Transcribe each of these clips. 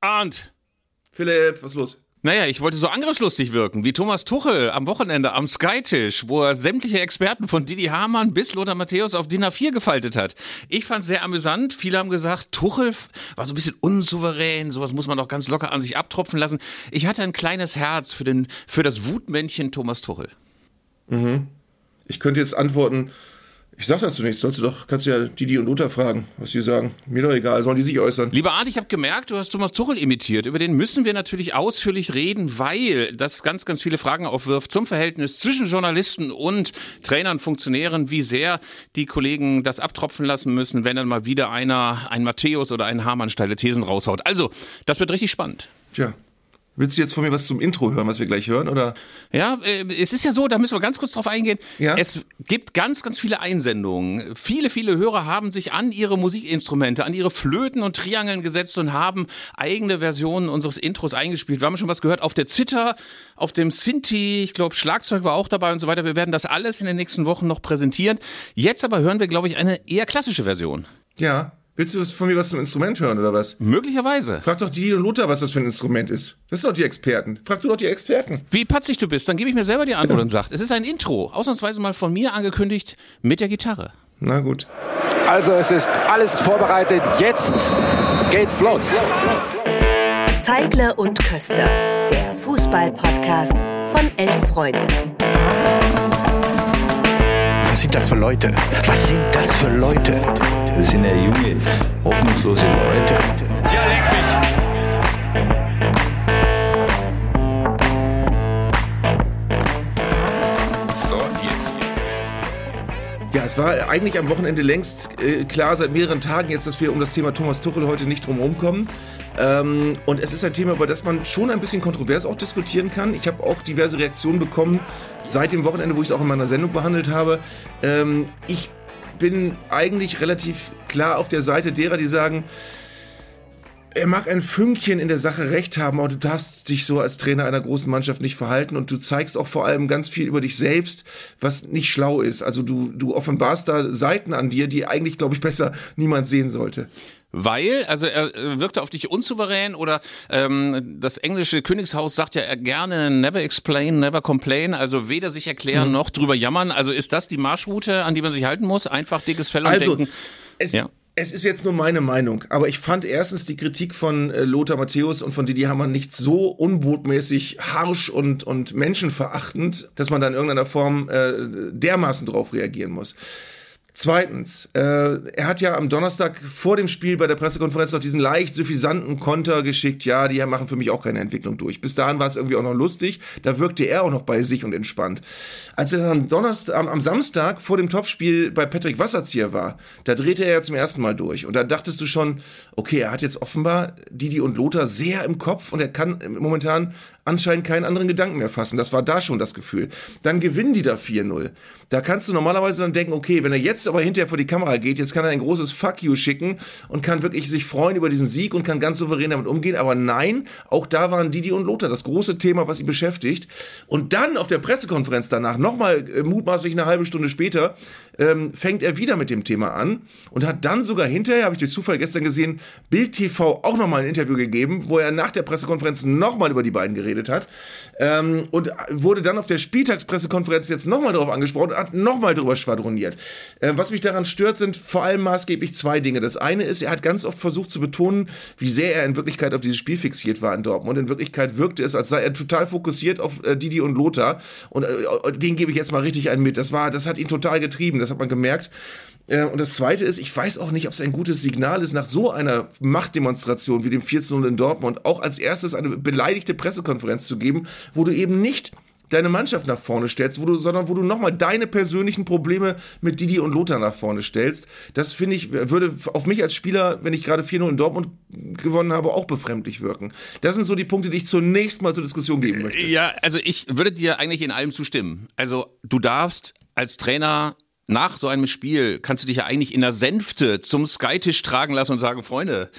Arndt. Philipp, was ist los? Naja, ich wollte so angriffslustig wirken, wie Thomas Tuchel am Wochenende am Skytisch, wo er sämtliche Experten von Didi Hamann bis Lothar Matthäus auf DIN A4 gefaltet hat. Ich fand es sehr amüsant. Viele haben gesagt, Tuchel war so ein bisschen unsouverän, sowas muss man doch ganz locker an sich abtropfen lassen. Ich hatte ein kleines Herz für, den, für das Wutmännchen Thomas Tuchel. Mhm. Ich könnte jetzt antworten, ich sag dazu nichts. Sollst du doch, kannst du ja Didi und Lothar fragen, was die sagen. Mir doch egal, sollen die sich äußern. Lieber Art, ich habe gemerkt, du hast Thomas Tuchel imitiert. Über den müssen wir natürlich ausführlich reden, weil das ganz, ganz viele Fragen aufwirft zum Verhältnis zwischen Journalisten und Trainern, Funktionären, wie sehr die Kollegen das abtropfen lassen müssen, wenn dann mal wieder einer, ein Matthäus oder ein Hamann steile Thesen raushaut. Also, das wird richtig spannend. Tja, Willst du jetzt von mir was zum Intro hören, was wir gleich hören, oder? Ja, äh, es ist ja so, da müssen wir ganz kurz drauf eingehen. Ja? Es gibt ganz, ganz viele Einsendungen. Viele, viele Hörer haben sich an ihre Musikinstrumente, an ihre Flöten und Triangeln gesetzt und haben eigene Versionen unseres Intros eingespielt. Wir haben schon was gehört auf der Zither, auf dem Sinti, ich glaube Schlagzeug war auch dabei und so weiter. Wir werden das alles in den nächsten Wochen noch präsentieren. Jetzt aber hören wir, glaube ich, eine eher klassische Version. Ja, Willst du von mir was zum Instrument hören oder was? Möglicherweise. Frag doch die und Luther, was das für ein Instrument ist. Das sind doch die Experten. Frag du doch die Experten. Wie patzig du bist, dann gebe ich mir selber die Antwort ja. und sag, es ist ein Intro, ausnahmsweise mal von mir angekündigt mit der Gitarre. Na gut. Also es ist alles vorbereitet. Jetzt geht's los. Zeigler und Köster, der Fußball-Podcast von elf Freunden. Was sind das für Leute? Was sind das für Leute? Das sind ja junge, hoffnungslose Leute. Ja, leck mich! So, jetzt. Ja, es war eigentlich am Wochenende längst äh, klar, seit mehreren Tagen jetzt, dass wir um das Thema Thomas Tuchel heute nicht drum kommen. Ähm, und es ist ein Thema, über das man schon ein bisschen kontrovers auch diskutieren kann. Ich habe auch diverse Reaktionen bekommen seit dem Wochenende, wo ich es auch in meiner Sendung behandelt habe. Ähm, ich bin eigentlich relativ klar auf der Seite derer, die sagen, er mag ein Fünkchen in der Sache recht haben, aber du darfst dich so als Trainer einer großen Mannschaft nicht verhalten und du zeigst auch vor allem ganz viel über dich selbst, was nicht schlau ist. Also du, du offenbarst da Seiten an dir, die eigentlich, glaube ich, besser niemand sehen sollte. Weil, also er wirkte auf dich unsouverän oder ähm, das englische Königshaus sagt ja gerne never explain, never complain, also weder sich erklären mhm. noch drüber jammern. Also ist das die Marschroute, an die man sich halten muss? Einfach dickes Fell und also, denken. Es, ja. Es ist jetzt nur meine Meinung, aber ich fand erstens die Kritik von äh, Lothar Matthäus und von Didi Hammer nicht so unbotmäßig harsch und, und menschenverachtend, dass man da in irgendeiner Form äh, dermaßen drauf reagieren muss. Zweitens, äh, er hat ja am Donnerstag vor dem Spiel bei der Pressekonferenz noch diesen leicht suffisanten Konter geschickt. Ja, die machen für mich auch keine Entwicklung durch. Bis dahin war es irgendwie auch noch lustig. Da wirkte er auch noch bei sich und entspannt. Als er dann am Donnerstag, am, am Samstag vor dem Topspiel bei Patrick Wasserzieher war, da drehte er ja zum ersten Mal durch. Und da dachtest du schon, okay, er hat jetzt offenbar Didi und Lothar sehr im Kopf und er kann momentan anscheinend keinen anderen Gedanken mehr fassen. Das war da schon das Gefühl. Dann gewinnen die da 4-0. Da kannst du normalerweise dann denken, okay, wenn er jetzt aber hinterher vor die Kamera geht, jetzt kann er ein großes Fuck you schicken und kann wirklich sich freuen über diesen Sieg und kann ganz souverän damit umgehen. Aber nein, auch da waren Didi und Lothar das große Thema, was ihn beschäftigt. Und dann auf der Pressekonferenz danach, nochmal äh, mutmaßlich eine halbe Stunde später, ähm, fängt er wieder mit dem Thema an und hat dann sogar hinterher, habe ich durch Zufall gestern gesehen, Bild TV auch nochmal ein Interview gegeben, wo er nach der Pressekonferenz nochmal über die beiden geredet hat ähm, und wurde dann auf der Spieltagspressekonferenz jetzt nochmal darauf angesprochen und hat nochmal drüber schwadroniert. Äh, was mich daran stört, sind vor allem maßgeblich zwei Dinge. Das eine ist, er hat ganz oft versucht zu betonen, wie sehr er in Wirklichkeit auf dieses Spiel fixiert war in Dortmund. In Wirklichkeit wirkte es, als sei er total fokussiert auf äh, Didi und Lothar und äh, den gebe ich jetzt mal richtig einen mit. Das war, das hat ihn total getrieben. Das hat man gemerkt. Äh, und das Zweite ist, ich weiß auch nicht, ob es ein gutes Signal ist, nach so einer Machtdemonstration wie dem 14 in Dortmund auch als erstes eine beleidigte Pressekonferenz zu geben, wo du eben nicht deine Mannschaft nach vorne stellst, wo du, sondern wo du nochmal deine persönlichen Probleme mit Didi und Lothar nach vorne stellst. Das finde ich, würde auf mich als Spieler, wenn ich gerade 4-0 in Dortmund gewonnen habe, auch befremdlich wirken. Das sind so die Punkte, die ich zunächst mal zur Diskussion geben möchte. Ja, also ich würde dir eigentlich in allem zustimmen. Also du darfst als Trainer nach so einem Spiel kannst du dich ja eigentlich in der Sänfte zum Skytisch tragen lassen und sagen, Freunde,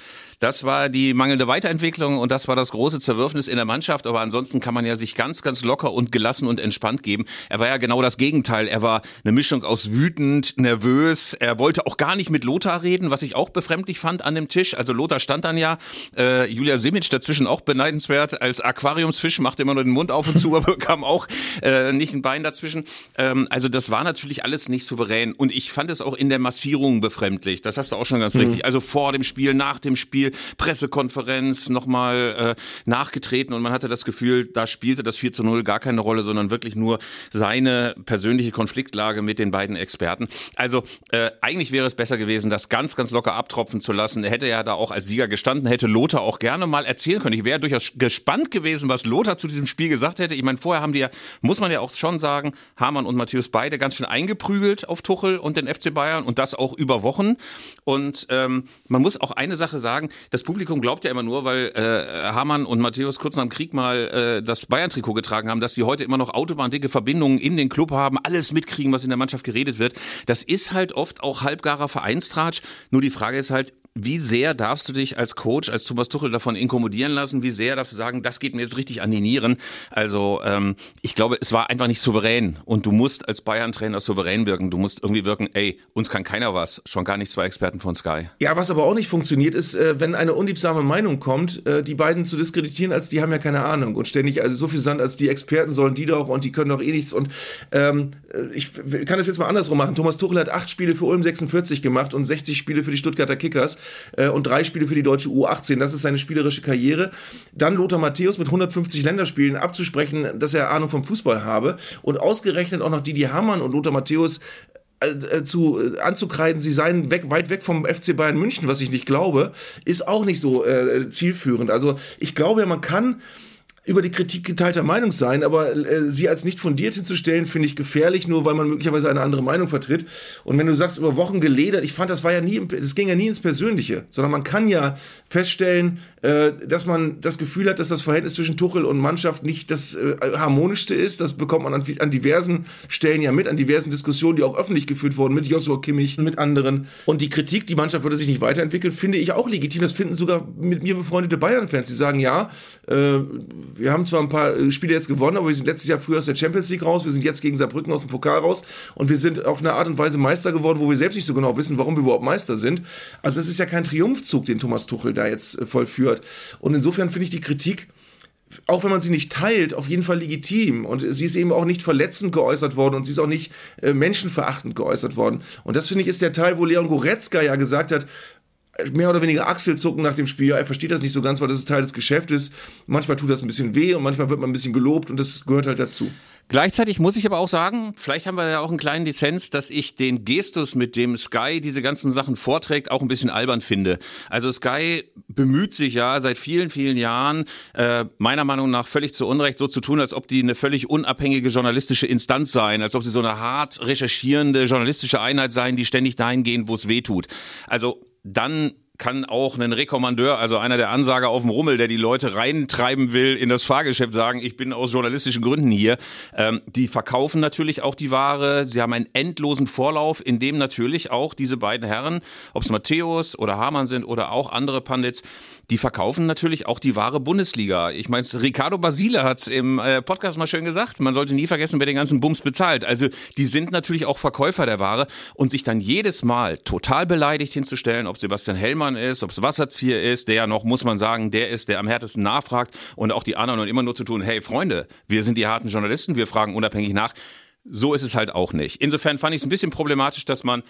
das war die mangelnde Weiterentwicklung und das war das große Zerwürfnis in der Mannschaft. Aber ansonsten kann man ja sich ganz, ganz locker und gelassen und entspannt geben. Er war ja genau das Gegenteil. Er war eine Mischung aus wütend, nervös. Er wollte auch gar nicht mit Lothar reden, was ich auch befremdlich fand an dem Tisch. Also Lothar stand dann ja, äh, Julia Simic dazwischen auch beneidenswert. Als Aquariumsfisch machte immer nur den Mund auf und zu, aber kam auch äh, nicht ein Bein dazwischen. Ähm, also das war natürlich alles nicht souverän. Und ich fand es auch in der Massierung befremdlich. Das hast du auch schon ganz mhm. richtig. Also vor dem Spiel, nach dem Spiel. Pressekonferenz nochmal äh, nachgetreten und man hatte das Gefühl, da spielte das 4 zu 0 gar keine Rolle, sondern wirklich nur seine persönliche Konfliktlage mit den beiden Experten. Also äh, eigentlich wäre es besser gewesen, das ganz, ganz locker abtropfen zu lassen. Er hätte ja da auch als Sieger gestanden, hätte Lothar auch gerne mal erzählen können. Ich wäre durchaus gespannt gewesen, was Lothar zu diesem Spiel gesagt hätte. Ich meine, vorher haben die ja, muss man ja auch schon sagen, Hamann und Matthäus beide ganz schön eingeprügelt auf Tuchel und den FC Bayern und das auch über Wochen. Und ähm, man muss auch eine Sache sagen, das Publikum glaubt ja immer nur, weil äh, Hamann und Matthäus kurz nach dem Krieg mal äh, das Bayern-Trikot getragen haben, dass die heute immer noch autobahndicke Verbindungen in den Club haben, alles mitkriegen, was in der Mannschaft geredet wird. Das ist halt oft auch halbgarer Vereinstratsch. Nur die Frage ist halt, wie sehr darfst du dich als Coach, als Thomas Tuchel davon inkommodieren lassen? Wie sehr darfst du sagen, das geht mir jetzt richtig an die Nieren? Also ähm, ich glaube, es war einfach nicht souverän und du musst als Bayern-Trainer souverän wirken. Du musst irgendwie wirken, ey, uns kann keiner was, schon gar nicht zwei Experten von Sky. Ja, was aber auch nicht funktioniert, ist, äh, wenn eine unliebsame Meinung kommt, äh, die beiden zu diskreditieren, als die haben ja keine Ahnung und ständig also so viel Sand, als die Experten sollen die doch und die können doch eh nichts und ähm, äh, ich kann das jetzt mal andersrum machen. Thomas Tuchel hat acht Spiele für Ulm 46 gemacht und 60 Spiele für die Stuttgarter Kickers äh, und drei Spiele für die deutsche U18. Das ist seine spielerische Karriere. Dann Lothar Matthäus mit 150 Länderspielen abzusprechen, dass er Ahnung vom Fußball habe und ausgerechnet auch noch Didi Hamann und Lothar Matthäus äh, äh, zu anzukreiden, sie seien weg, weit weg vom FC Bayern München, was ich nicht glaube, ist auch nicht so äh, zielführend. Also ich glaube man kann über die Kritik geteilter Meinung sein, aber äh, sie als nicht fundiert hinzustellen, finde ich gefährlich, nur weil man möglicherweise eine andere Meinung vertritt. Und wenn du sagst, über Wochen geledert, ich fand, das war ja nie, das ging ja nie ins Persönliche, sondern man kann ja feststellen, äh, dass man das Gefühl hat, dass das Verhältnis zwischen Tuchel und Mannschaft nicht das äh, harmonischste ist. Das bekommt man an, an, diversen Stellen ja mit, an diversen Diskussionen, die auch öffentlich geführt wurden, mit Joshua Kimmich mit anderen. Und die Kritik, die Mannschaft würde sich nicht weiterentwickeln, finde ich auch legitim. Das finden sogar mit mir befreundete Bayern-Fans, die sagen, ja, äh, wir haben zwar ein paar äh, Spiele jetzt gewonnen, aber wir sind letztes Jahr früher aus der Champions League raus, wir sind jetzt gegen Saarbrücken aus dem Pokal raus und wir sind auf eine Art und Weise Meister geworden, wo wir selbst nicht so genau wissen, warum wir überhaupt Meister sind. Also es ist ja kein Triumphzug, den Thomas Tuchel da jetzt äh, vollführt. Und insofern finde ich die Kritik auch wenn man sie nicht teilt, auf jeden Fall legitim. Und sie ist eben auch nicht verletzend geäußert worden und sie ist auch nicht äh, menschenverachtend geäußert worden. Und das finde ich ist der Teil, wo Leon Goretzka ja gesagt hat, mehr oder weniger Achselzucken nach dem Spiel. Ja, er versteht das nicht so ganz, weil das ist Teil des Geschäftes. Manchmal tut das ein bisschen weh und manchmal wird man ein bisschen gelobt und das gehört halt dazu. Gleichzeitig muss ich aber auch sagen, vielleicht haben wir ja auch einen kleinen Lizenz, dass ich den Gestus, mit dem Sky diese ganzen Sachen vorträgt, auch ein bisschen albern finde. Also Sky bemüht sich ja seit vielen, vielen Jahren, äh, meiner Meinung nach völlig zu Unrecht, so zu tun, als ob die eine völlig unabhängige journalistische Instanz seien, als ob sie so eine hart recherchierende journalistische Einheit seien, die ständig dahin gehen, wo es weh tut. Also dann kann auch ein Rekommandeur, also einer der Ansager auf dem Rummel, der die Leute reintreiben will in das Fahrgeschäft, sagen, ich bin aus journalistischen Gründen hier. Ähm, die verkaufen natürlich auch die Ware. Sie haben einen endlosen Vorlauf, in dem natürlich auch diese beiden Herren, ob es Matthäus oder Hamann sind oder auch andere Pandits, die verkaufen natürlich auch die wahre Bundesliga. Ich meine, Ricardo Basile hat es im äh, Podcast mal schön gesagt, man sollte nie vergessen, wer den ganzen Bums bezahlt. Also die sind natürlich auch Verkäufer der Ware und sich dann jedes Mal total beleidigt hinzustellen, ob Sebastian Hellmann ist, ob es Wasserzieher ist, der ja noch, muss man sagen, der ist, der am härtesten nachfragt und auch die anderen und immer nur zu tun, hey Freunde, wir sind die harten Journalisten, wir fragen unabhängig nach. So ist es halt auch nicht. Insofern fand ich es ein bisschen problematisch, dass man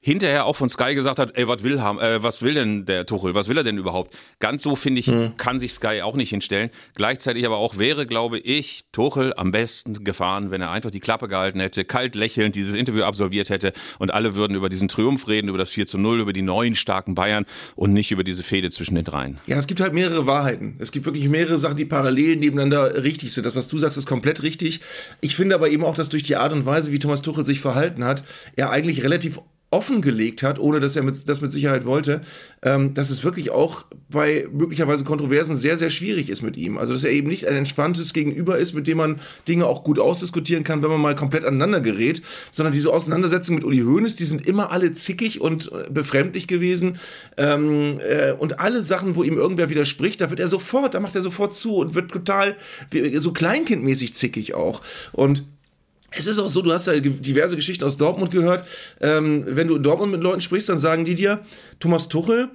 hinterher auch von Sky gesagt hat, ey, was will, äh, was will denn der Tuchel, was will er denn überhaupt? Ganz so, finde ich, hm. kann sich Sky auch nicht hinstellen. Gleichzeitig aber auch wäre, glaube ich, Tuchel am besten gefahren, wenn er einfach die Klappe gehalten hätte, kalt lächelnd dieses Interview absolviert hätte und alle würden über diesen Triumph reden, über das 4 zu 0, über die neuen starken Bayern und nicht über diese Fehde zwischen den dreien. Ja, es gibt halt mehrere Wahrheiten. Es gibt wirklich mehrere Sachen, die parallel nebeneinander richtig sind. Das, was du sagst, ist komplett richtig. Ich finde aber eben auch, dass durch die Art und Weise, wie Thomas Tuchel sich verhalten hat, er eigentlich relativ offengelegt hat, ohne dass er mit, das mit Sicherheit wollte, ähm, dass es wirklich auch bei möglicherweise Kontroversen sehr, sehr schwierig ist mit ihm. Also dass er eben nicht ein entspanntes Gegenüber ist, mit dem man Dinge auch gut ausdiskutieren kann, wenn man mal komplett aneinander gerät, sondern diese Auseinandersetzungen mit Uli Hoeneß, die sind immer alle zickig und äh, befremdlich gewesen. Ähm, äh, und alle Sachen, wo ihm irgendwer widerspricht, da wird er sofort, da macht er sofort zu und wird total so kleinkindmäßig zickig auch. Und es ist auch so, du hast ja diverse Geschichten aus Dortmund gehört. Ähm, wenn du in Dortmund mit Leuten sprichst, dann sagen die dir, Thomas Tuchel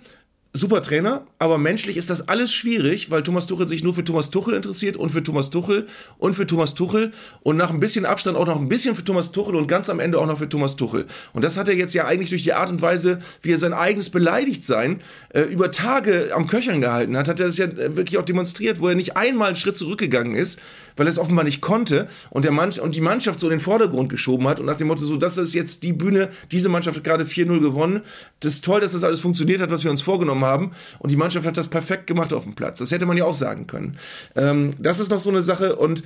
super Trainer, aber menschlich ist das alles schwierig, weil Thomas Tuchel sich nur für Thomas Tuchel interessiert und für Thomas Tuchel und für Thomas Tuchel und nach ein bisschen Abstand auch noch ein bisschen für Thomas Tuchel und ganz am Ende auch noch für Thomas Tuchel. Und das hat er jetzt ja eigentlich durch die Art und Weise, wie er sein eigenes Beleidigtsein äh, über Tage am Köchern gehalten hat, hat er das ja wirklich auch demonstriert, wo er nicht einmal einen Schritt zurückgegangen ist, weil er es offenbar nicht konnte und, der Mann und die Mannschaft so in den Vordergrund geschoben hat und nach dem Motto so, das ist jetzt die Bühne, diese Mannschaft hat gerade 4-0 gewonnen. Das ist toll, dass das alles funktioniert hat, was wir uns vorgenommen haben und die Mannschaft hat das perfekt gemacht auf dem Platz. Das hätte man ja auch sagen können. Ähm, das ist noch so eine Sache und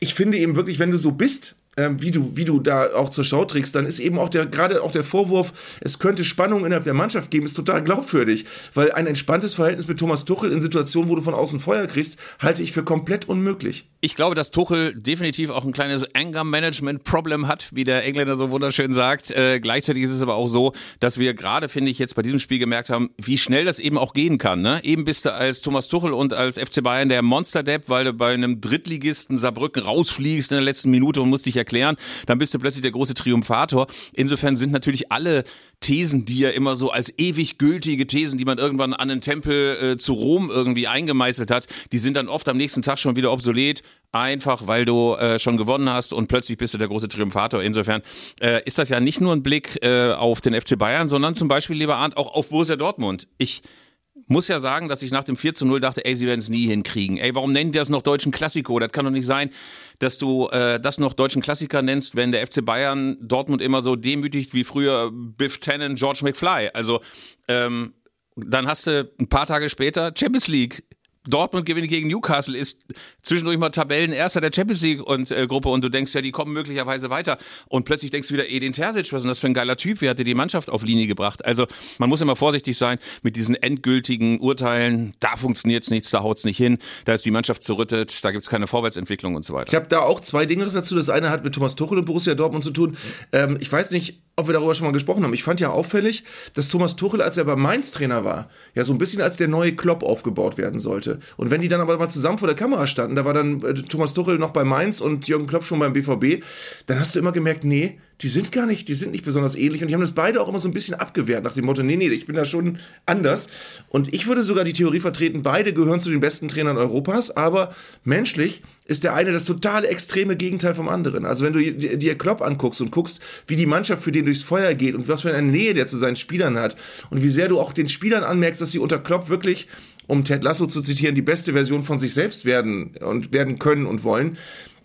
ich finde eben wirklich, wenn du so bist, ähm, wie du, wie du da auch zur Schau trägst, dann ist eben auch der, gerade auch der Vorwurf, es könnte Spannung innerhalb der Mannschaft geben, ist total glaubwürdig. Weil ein entspanntes Verhältnis mit Thomas Tuchel in Situationen, wo du von außen Feuer kriegst, halte ich für komplett unmöglich. Ich glaube, dass Tuchel definitiv auch ein kleines Anger-Management-Problem hat, wie der Engländer so wunderschön sagt. Äh, gleichzeitig ist es aber auch so, dass wir gerade, finde ich, jetzt bei diesem Spiel gemerkt haben, wie schnell das eben auch gehen kann. Ne? Eben bist du als Thomas Tuchel und als FC Bayern der Monster-Depp, weil du bei einem Drittligisten Saarbrücken rausfliegst in der letzten Minute und musst dich erklären, dann bist du plötzlich der große Triumphator. Insofern sind natürlich alle Thesen, die ja immer so als ewig gültige Thesen, die man irgendwann an den Tempel äh, zu Rom irgendwie eingemeißelt hat, die sind dann oft am nächsten Tag schon wieder obsolet, einfach weil du äh, schon gewonnen hast und plötzlich bist du der große Triumphator. Insofern äh, ist das ja nicht nur ein Blick äh, auf den FC Bayern, sondern zum Beispiel, lieber Arndt, auch auf Borussia Dortmund. Ich muss ja sagen, dass ich nach dem 4 zu 0 dachte, ey, sie werden es nie hinkriegen. Ey, warum nennen die das noch deutschen Klassiko? Das kann doch nicht sein, dass du äh, das noch deutschen Klassiker nennst, wenn der FC Bayern Dortmund immer so demütigt wie früher Biff Tannen, George McFly. Also ähm, dann hast du ein paar Tage später Champions League Dortmund gewinnt gegen Newcastle, ist zwischendurch mal Tabellenerster der Champions League und, äh, Gruppe und du denkst ja, die kommen möglicherweise weiter. Und plötzlich denkst du wieder, Edin Terzic, was ist denn das für ein geiler Typ? Wie hat der die Mannschaft auf Linie gebracht? Also man muss immer vorsichtig sein mit diesen endgültigen Urteilen. Da funktioniert's nichts, da haut's nicht hin, da ist die Mannschaft zerrüttet, da gibt's keine Vorwärtsentwicklung und so weiter. Ich habe da auch zwei Dinge noch dazu. Das eine hat mit Thomas Tuchel und Borussia Dortmund zu tun. Ähm, ich weiß nicht, ob wir darüber schon mal gesprochen haben. Ich fand ja auffällig, dass Thomas Tuchel, als er bei Mainz Trainer war, ja so ein bisschen als der neue Klopp aufgebaut werden sollte. Und wenn die dann aber mal zusammen vor der Kamera standen, da war dann äh, Thomas Tuchel noch bei Mainz und Jürgen Klopp schon beim BVB, dann hast du immer gemerkt, nee, die sind gar nicht, die sind nicht besonders ähnlich und die haben das beide auch immer so ein bisschen abgewehrt nach dem Motto, nee, nee, ich bin da schon anders. Und ich würde sogar die Theorie vertreten, beide gehören zu den besten Trainern Europas, aber menschlich ist der eine das totale extreme Gegenteil vom anderen. Also wenn du dir Klopp anguckst und guckst, wie die Mannschaft für den durchs Feuer geht und was für eine Nähe der zu seinen Spielern hat und wie sehr du auch den Spielern anmerkst, dass sie unter Klopp wirklich um Ted Lasso zu zitieren, die beste Version von sich selbst werden und werden können und wollen,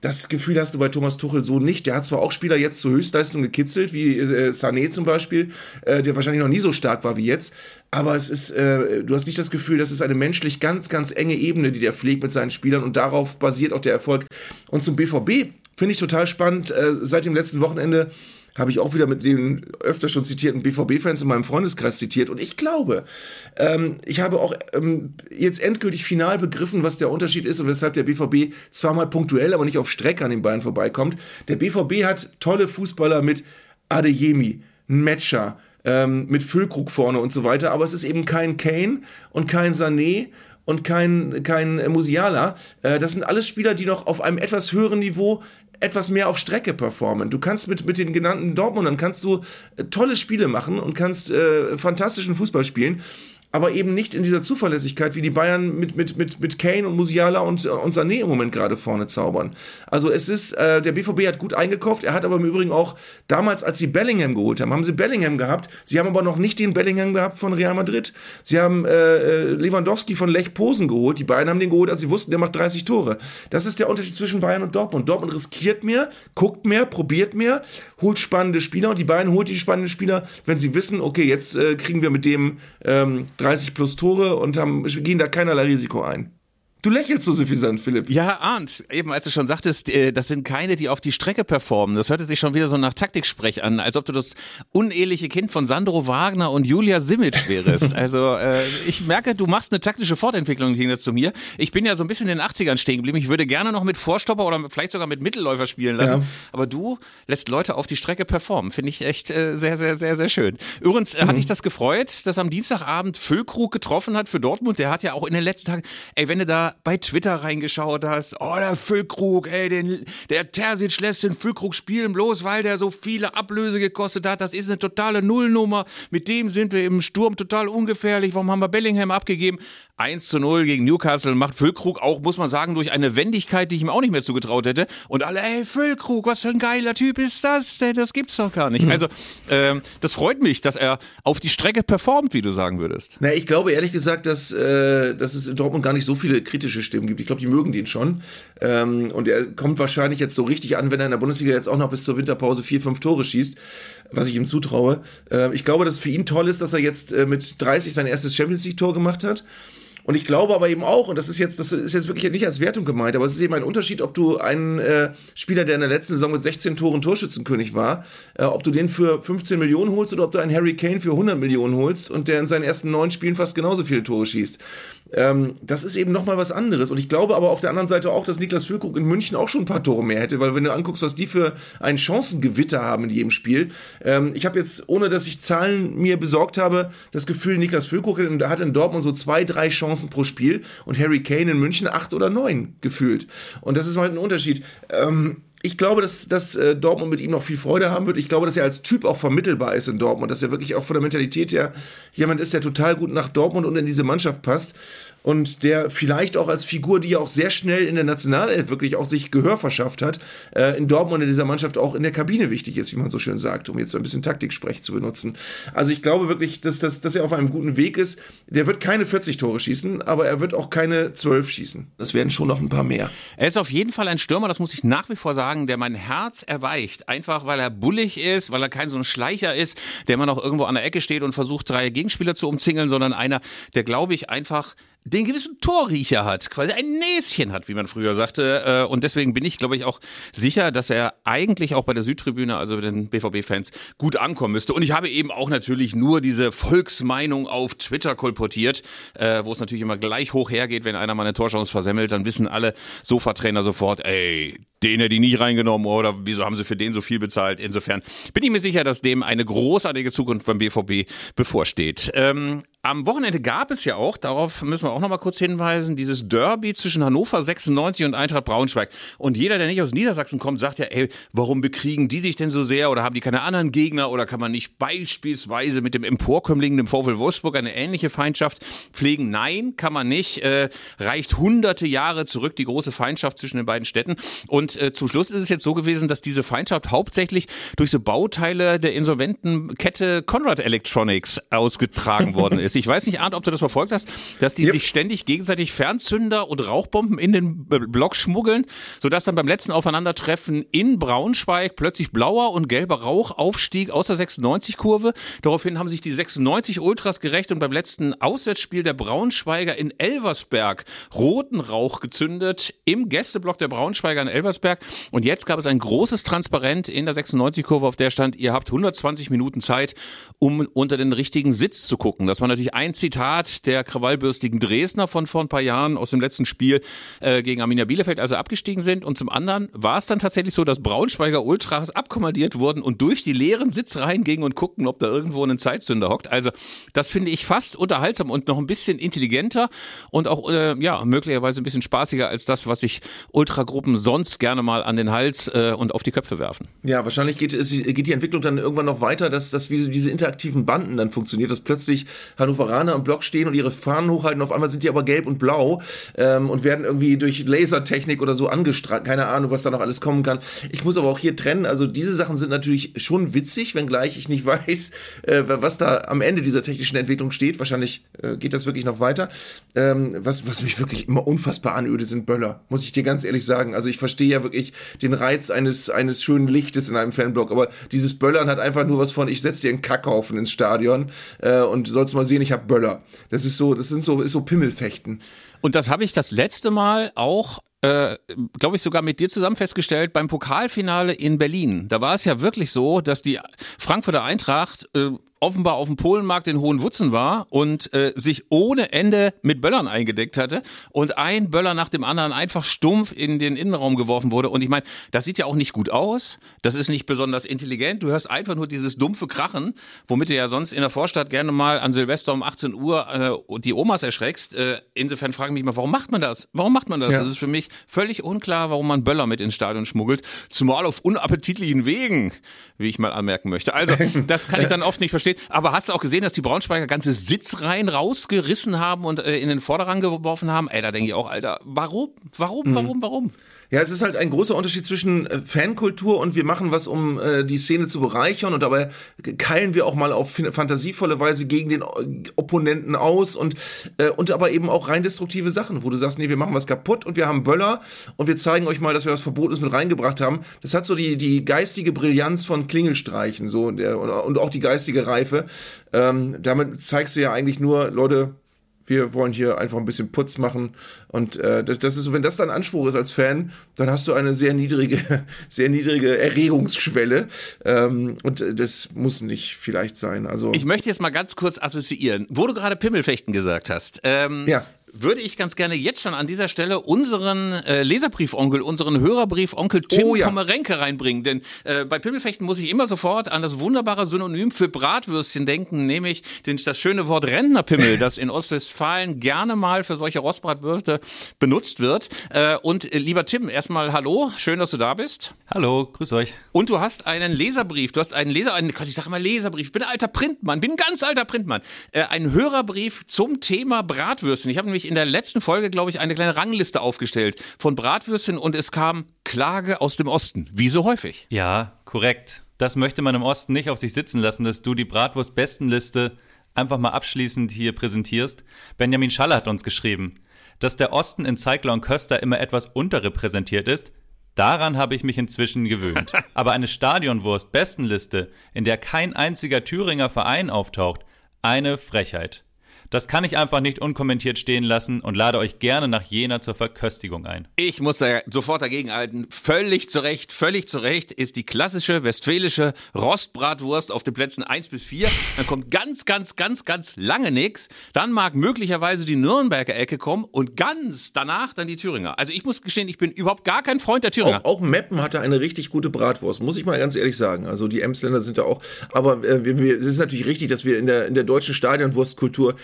das Gefühl hast du bei Thomas Tuchel so nicht. Der hat zwar auch Spieler jetzt zur Höchstleistung gekitzelt, wie äh, Sané zum Beispiel, äh, der wahrscheinlich noch nie so stark war wie jetzt, aber es ist, äh, du hast nicht das Gefühl, das ist eine menschlich ganz, ganz enge Ebene, die der pflegt mit seinen Spielern und darauf basiert auch der Erfolg. Und zum BVB finde ich total spannend, äh, seit dem letzten Wochenende habe ich auch wieder mit den öfter schon zitierten BVB-Fans in meinem Freundeskreis zitiert. Und ich glaube, ähm, ich habe auch ähm, jetzt endgültig final begriffen, was der Unterschied ist und weshalb der BVB zwar mal punktuell, aber nicht auf Strecke an den Beinen vorbeikommt. Der BVB hat tolle Fußballer mit Adeyemi, Metscher, ähm, mit Füllkrug vorne und so weiter, aber es ist eben kein Kane und kein Sané und kein, kein Musiala. Äh, das sind alles Spieler, die noch auf einem etwas höheren Niveau etwas mehr auf Strecke performen. Du kannst mit, mit den genannten Dortmundern kannst du äh, tolle Spiele machen und kannst äh, fantastischen Fußball spielen aber eben nicht in dieser Zuverlässigkeit, wie die Bayern mit, mit, mit, mit Kane und Musiala und, und Sané im Moment gerade vorne zaubern. Also es ist, äh, der BVB hat gut eingekauft, er hat aber im Übrigen auch damals, als sie Bellingham geholt haben, haben sie Bellingham gehabt, sie haben aber noch nicht den Bellingham gehabt von Real Madrid. Sie haben äh, äh Lewandowski von Lech Posen geholt, die beiden haben den geholt, als sie wussten, der macht 30 Tore. Das ist der Unterschied zwischen Bayern und Dortmund. Dortmund riskiert mehr, guckt mehr, probiert mehr, holt spannende Spieler und die Bayern holt die spannenden Spieler, wenn sie wissen, okay, jetzt äh, kriegen wir mit dem ähm, 30 plus Tore und haben, gehen da keinerlei Risiko ein. Du lächelst so suffisant, Philipp. Ja, Arndt, eben als du schon sagtest, äh, das sind keine, die auf die Strecke performen. Das hörte sich schon wieder so nach Taktiksprech an, als ob du das uneheliche Kind von Sandro Wagner und Julia Simic wärst. Also äh, ich merke, du machst eine taktische Fortentwicklung im Gegensatz zu mir. Ich bin ja so ein bisschen in den 80ern stehen geblieben. Ich würde gerne noch mit Vorstopper oder vielleicht sogar mit Mittelläufer spielen lassen. Ja. Aber du lässt Leute auf die Strecke performen. Finde ich echt äh, sehr, sehr, sehr, sehr schön. Übrigens äh, mhm. hat dich das gefreut, dass am Dienstagabend Füllkrug getroffen hat für Dortmund. Der hat ja auch in den letzten Tagen, ey, wenn du da bei Twitter reingeschaut hast, oh, der Füllkrug, ey, den, der Terzic lässt den Füllkrug spielen, bloß weil der so viele Ablöse gekostet hat. Das ist eine totale Nullnummer. Mit dem sind wir im Sturm total ungefährlich. Warum haben wir Bellingham abgegeben? 1 zu 0 gegen Newcastle macht Füllkrug auch, muss man sagen, durch eine Wendigkeit, die ich ihm auch nicht mehr zugetraut hätte. Und alle, ey, Füllkrug, was für ein geiler Typ ist das denn? Das gibt's doch gar nicht. Mhm. Also, ähm, das freut mich, dass er auf die Strecke performt, wie du sagen würdest. Na, ich glaube ehrlich gesagt, dass, äh, dass es in Dortmund gar nicht so viele kritische Stimmen gibt. Ich glaube, die mögen den schon. Ähm, und er kommt wahrscheinlich jetzt so richtig an, wenn er in der Bundesliga jetzt auch noch bis zur Winterpause vier, fünf Tore schießt, was ich ihm zutraue. Äh, ich glaube, dass es für ihn toll ist, dass er jetzt äh, mit 30 sein erstes Champions League-Tor gemacht hat. Und ich glaube aber eben auch, und das ist jetzt, das ist jetzt wirklich nicht als Wertung gemeint, aber es ist eben ein Unterschied, ob du einen äh, Spieler, der in der letzten Saison mit 16 Toren Torschützenkönig war, äh, ob du den für 15 Millionen holst oder ob du einen Harry Kane für 100 Millionen holst und der in seinen ersten neun Spielen fast genauso viele Tore schießt. Ähm, das ist eben nochmal was anderes. Und ich glaube aber auf der anderen Seite auch, dass Niklas Füllkrug in München auch schon ein paar Tore mehr hätte, weil wenn du anguckst, was die für ein Chancengewitter haben in jedem Spiel. Ähm, ich habe jetzt, ohne dass ich Zahlen mir besorgt habe, das Gefühl, Niklas Füllkrug hat in Dortmund so zwei, drei Chancen pro Spiel und Harry Kane in München acht oder neun gefühlt. Und das ist halt ein Unterschied. Ähm, ich glaube, dass, dass äh, Dortmund mit ihm noch viel Freude haben wird. Ich glaube, dass er als Typ auch vermittelbar ist in Dortmund, dass er wirklich auch von der Mentalität her jemand ist, der total gut nach Dortmund und in diese Mannschaft passt und der vielleicht auch als Figur, die ja auch sehr schnell in der Nationalelf wirklich auch sich Gehör verschafft hat, äh, in Dortmund in dieser Mannschaft auch in der Kabine wichtig ist, wie man so schön sagt, um jetzt so ein bisschen Taktiksprech zu benutzen. Also ich glaube wirklich, dass, dass, dass er auf einem guten Weg ist. Der wird keine 40 Tore schießen, aber er wird auch keine 12 schießen. Das werden schon noch ein paar mehr. Er ist auf jeden Fall ein Stürmer, das muss ich nach wie vor sagen, der mein Herz erweicht. Einfach weil er bullig ist, weil er kein so ein Schleicher ist, der immer noch irgendwo an der Ecke steht und versucht, drei Gegenspieler zu umzingeln, sondern einer, der, glaube ich, einfach den gewissen Torriecher hat, quasi ein Näschen hat, wie man früher sagte. Äh, und deswegen bin ich, glaube ich, auch sicher, dass er eigentlich auch bei der Südtribüne, also bei den BVB-Fans, gut ankommen müsste. Und ich habe eben auch natürlich nur diese Volksmeinung auf Twitter kolportiert, äh, wo es natürlich immer gleich hoch hergeht, wenn einer mal eine Torchance versemmelt, dann wissen alle Sofatrainer sofort, ey, den hätte ich nicht reingenommen oder wieso haben sie für den so viel bezahlt? Insofern bin ich mir sicher, dass dem eine großartige Zukunft beim BVB bevorsteht. Ähm, am Wochenende gab es ja auch, darauf müssen wir auch noch mal kurz hinweisen, dieses Derby zwischen Hannover 96 und Eintracht Braunschweig. Und jeder, der nicht aus Niedersachsen kommt, sagt ja, ey, warum bekriegen die sich denn so sehr oder haben die keine anderen Gegner oder kann man nicht beispielsweise mit dem Emporkömmling, dem VfL Wolfsburg, eine ähnliche Feindschaft pflegen? Nein, kann man nicht. Äh, reicht hunderte Jahre zurück, die große Feindschaft zwischen den beiden Städten. Und äh, zum Schluss ist es jetzt so gewesen, dass diese Feindschaft hauptsächlich durch so Bauteile der insolventen Kette Conrad Electronics ausgetragen worden ist. Ich weiß nicht, Arndt, ob du das verfolgt hast, dass die yep. sich ständig gegenseitig Fernzünder und Rauchbomben in den Block schmuggeln, sodass dann beim letzten Aufeinandertreffen in Braunschweig plötzlich blauer und gelber Rauch aufstieg aus der 96-Kurve. Daraufhin haben sich die 96 Ultras gerecht und beim letzten Auswärtsspiel der Braunschweiger in Elversberg roten Rauch gezündet im Gästeblock der Braunschweiger in Elversberg. Und jetzt gab es ein großes Transparent in der 96-Kurve, auf der stand, ihr habt 120 Minuten Zeit, um unter den richtigen Sitz zu gucken. Das war natürlich ein Zitat der krawallbürstigen Dresdner von vor ein paar Jahren aus dem letzten Spiel äh, gegen Arminia Bielefeld, also abgestiegen sind. Und zum anderen war es dann tatsächlich so, dass Braunschweiger Ultras abkommandiert wurden und durch die leeren Sitzreihen gingen und guckten, ob da irgendwo ein Zeitzünder hockt. Also das finde ich fast unterhaltsam und noch ein bisschen intelligenter und auch äh, ja möglicherweise ein bisschen spaßiger als das, was sich Ultragruppen sonst gerne mal an den Hals äh, und auf die Köpfe werfen. Ja, wahrscheinlich geht, es, geht die Entwicklung dann irgendwann noch weiter, dass, dass wie diese interaktiven Banden dann funktioniert, dass plötzlich Hannoveraner am Block stehen und ihre Fahnen hochhalten, auf einmal sind die aber gelb und blau ähm, und werden irgendwie durch Lasertechnik oder so angestrahlt. Keine Ahnung, was da noch alles kommen kann. Ich muss aber auch hier trennen, also diese Sachen sind natürlich schon witzig, wenngleich ich nicht weiß, äh, was da am Ende dieser technischen Entwicklung steht. Wahrscheinlich äh, geht das wirklich noch weiter. Ähm, was, was mich wirklich immer unfassbar anödet, sind Böller, muss ich dir ganz ehrlich sagen. Also ich verstehe ja wirklich den Reiz eines, eines schönen Lichtes in einem Fanblock, aber dieses Böllern hat einfach nur was von, ich setze dir einen Kackhaufen ins Stadion äh, und sollst mal sehen, stehen, ich habe Böller. Das ist so, das sind so, ist so Pimmelfechten. Und das habe ich das letzte Mal auch äh, glaube ich, sogar mit dir zusammen festgestellt beim Pokalfinale in Berlin. Da war es ja wirklich so, dass die Frankfurter Eintracht äh, offenbar auf dem Polenmarkt in Hohenwutzen war und äh, sich ohne Ende mit Böllern eingedeckt hatte und ein Böller nach dem anderen einfach stumpf in den Innenraum geworfen wurde. Und ich meine, das sieht ja auch nicht gut aus. Das ist nicht besonders intelligent. Du hörst einfach nur dieses dumpfe Krachen, womit du ja sonst in der Vorstadt gerne mal an Silvester um 18 Uhr äh, die Omas erschreckst. Äh, insofern frage ich mich mal, warum macht man das? Warum macht man das? Ja. Das ist für mich völlig unklar, warum man Böller mit ins Stadion schmuggelt. Zumal auf unappetitlichen Wegen, wie ich mal anmerken möchte. Also, das kann ich dann oft nicht verstehen steht. Aber hast du auch gesehen, dass die Braunschweiger ganze Sitzreihen rausgerissen haben und äh, in den Vorderrang geworfen haben? Ey, da denke ich auch, Alter, warum? Warum, mhm. warum, warum? Ja, es ist halt ein großer Unterschied zwischen äh, Fankultur und wir machen was, um äh, die Szene zu bereichern und dabei keilen wir auch mal auf fantasievolle Weise gegen den äh, Opponenten aus und, äh, und aber eben auch rein destruktive Sachen, wo du sagst, nee, wir machen was kaputt und wir haben Böller und wir zeigen euch mal, dass wir was Verbotenes mit reingebracht haben. Das hat so die, die geistige Brillanz von Klingelstreichen so der, und auch die geistige Reife. Ähm, damit zeigst du ja eigentlich nur, Leute, wir wollen hier einfach ein bisschen Putz machen. Und äh, das, das ist so, wenn das dein Anspruch ist als Fan, dann hast du eine sehr niedrige, sehr niedrige Erregungsschwelle. Ähm, und das muss nicht vielleicht sein. Also ich möchte jetzt mal ganz kurz assoziieren, wo du gerade Pimmelfechten gesagt hast. Ähm, ja würde ich ganz gerne jetzt schon an dieser Stelle unseren äh, Leserbriefonkel, unseren Hörerbriefonkel Tim oh, ja. Kommerenke reinbringen. Denn äh, bei Pimmelfechten muss ich immer sofort an das wunderbare Synonym für Bratwürstchen denken, nämlich den, das schöne Wort Rentnerpimmel, das in Ostwestfalen gerne mal für solche Rostbratwürste benutzt wird. Äh, und äh, lieber Tim, erstmal hallo, schön, dass du da bist. Hallo, grüß euch. Und du hast einen Leserbrief, du hast einen Leser, einen, ich sage mal Leserbrief, ich bin ein alter Printmann, bin ein ganz alter Printmann. Äh, einen Hörerbrief zum Thema Bratwürstchen. Ich habe nämlich in der letzten Folge, glaube ich, eine kleine Rangliste aufgestellt von Bratwürstchen und es kam Klage aus dem Osten. Wie so häufig. Ja, korrekt. Das möchte man im Osten nicht auf sich sitzen lassen, dass du die Bratwurst-Bestenliste einfach mal abschließend hier präsentierst. Benjamin Schaller hat uns geschrieben, dass der Osten in Zeigler und Köster immer etwas unterrepräsentiert ist. Daran habe ich mich inzwischen gewöhnt. Aber eine Stadionwurst-Bestenliste, in der kein einziger Thüringer Verein auftaucht, eine Frechheit. Das kann ich einfach nicht unkommentiert stehen lassen und lade euch gerne nach Jena zur Verköstigung ein. Ich muss da sofort dagegen halten. Völlig zu Recht, völlig zu Recht ist die klassische westfälische Rostbratwurst auf den Plätzen 1 bis 4. Dann kommt ganz, ganz, ganz, ganz lange nichts. Dann mag möglicherweise die Nürnberger Ecke kommen und ganz danach dann die Thüringer. Also ich muss gestehen, ich bin überhaupt gar kein Freund der Thüringer. Auch, auch Meppen hatte eine richtig gute Bratwurst, muss ich mal ganz ehrlich sagen. Also die Emsländer sind da auch. Aber äh, es ist natürlich richtig, dass wir in der, in der deutschen Stadionwurstkultur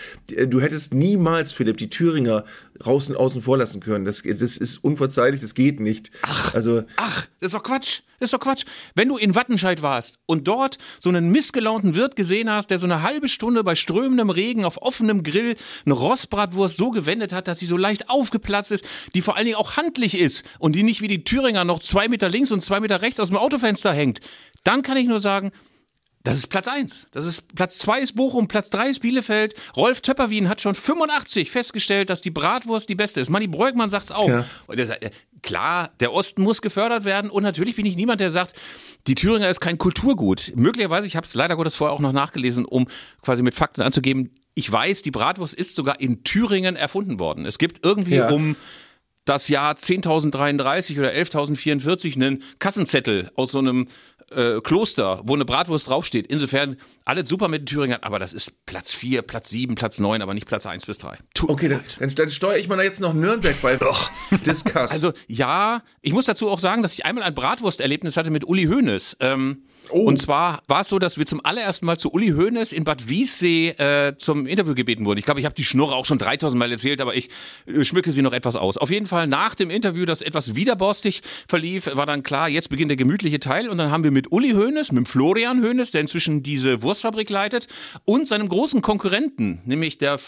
du hättest niemals, Philipp, die Thüringer draußen außen vor lassen können. Das, das ist unverzeihlich, das geht nicht. Ach, also, ach, das ist doch Quatsch. Das ist doch Quatsch. Wenn du in Wattenscheid warst und dort so einen missgelaunten Wirt gesehen hast, der so eine halbe Stunde bei strömendem Regen auf offenem Grill eine Rostbratwurst so gewendet hat, dass sie so leicht aufgeplatzt ist, die vor allen Dingen auch handlich ist und die nicht wie die Thüringer noch zwei Meter links und zwei Meter rechts aus dem Autofenster hängt, dann kann ich nur sagen, das ist Platz eins. Das ist Platz zwei ist Bochum, Platz drei ist Bielefeld. Rolf Töpperwien hat schon 85 festgestellt, dass die Bratwurst die beste ist. Manni Breugmann sagt's auch. Ja. Sagt, klar, der Osten muss gefördert werden und natürlich bin ich niemand, der sagt, die Thüringer ist kein Kulturgut. Möglicherweise, ich habe es leider Gottes vorher auch noch nachgelesen, um quasi mit Fakten anzugeben. Ich weiß, die Bratwurst ist sogar in Thüringen erfunden worden. Es gibt irgendwie ja. um das Jahr 10.033 oder 11.044 einen Kassenzettel aus so einem äh, Kloster, wo eine Bratwurst draufsteht. Insofern alles super mit den Thüringern, aber das ist Platz 4, Platz 7, Platz 9, aber nicht Platz 1 bis 3. Tut okay, dann, dann, dann, steuere ich mal jetzt noch Nürnberg bei Doch. Discuss. Also ja, ich muss dazu auch sagen, dass ich einmal ein Bratwursterlebnis hatte mit Uli Hoeneß. Ähm, Oh. Und zwar war es so, dass wir zum allerersten Mal zu Uli Hoeneß in Bad Wiessee äh, zum Interview gebeten wurden. Ich glaube, ich habe die Schnurre auch schon 3000 Mal erzählt, aber ich äh, schmücke sie noch etwas aus. Auf jeden Fall nach dem Interview, das etwas widerborstig verlief, war dann klar, jetzt beginnt der gemütliche Teil und dann haben wir mit Uli Hoeneß, mit Florian Hoeneß, der inzwischen diese Wurstfabrik leitet, und seinem großen Konkurrenten, nämlich der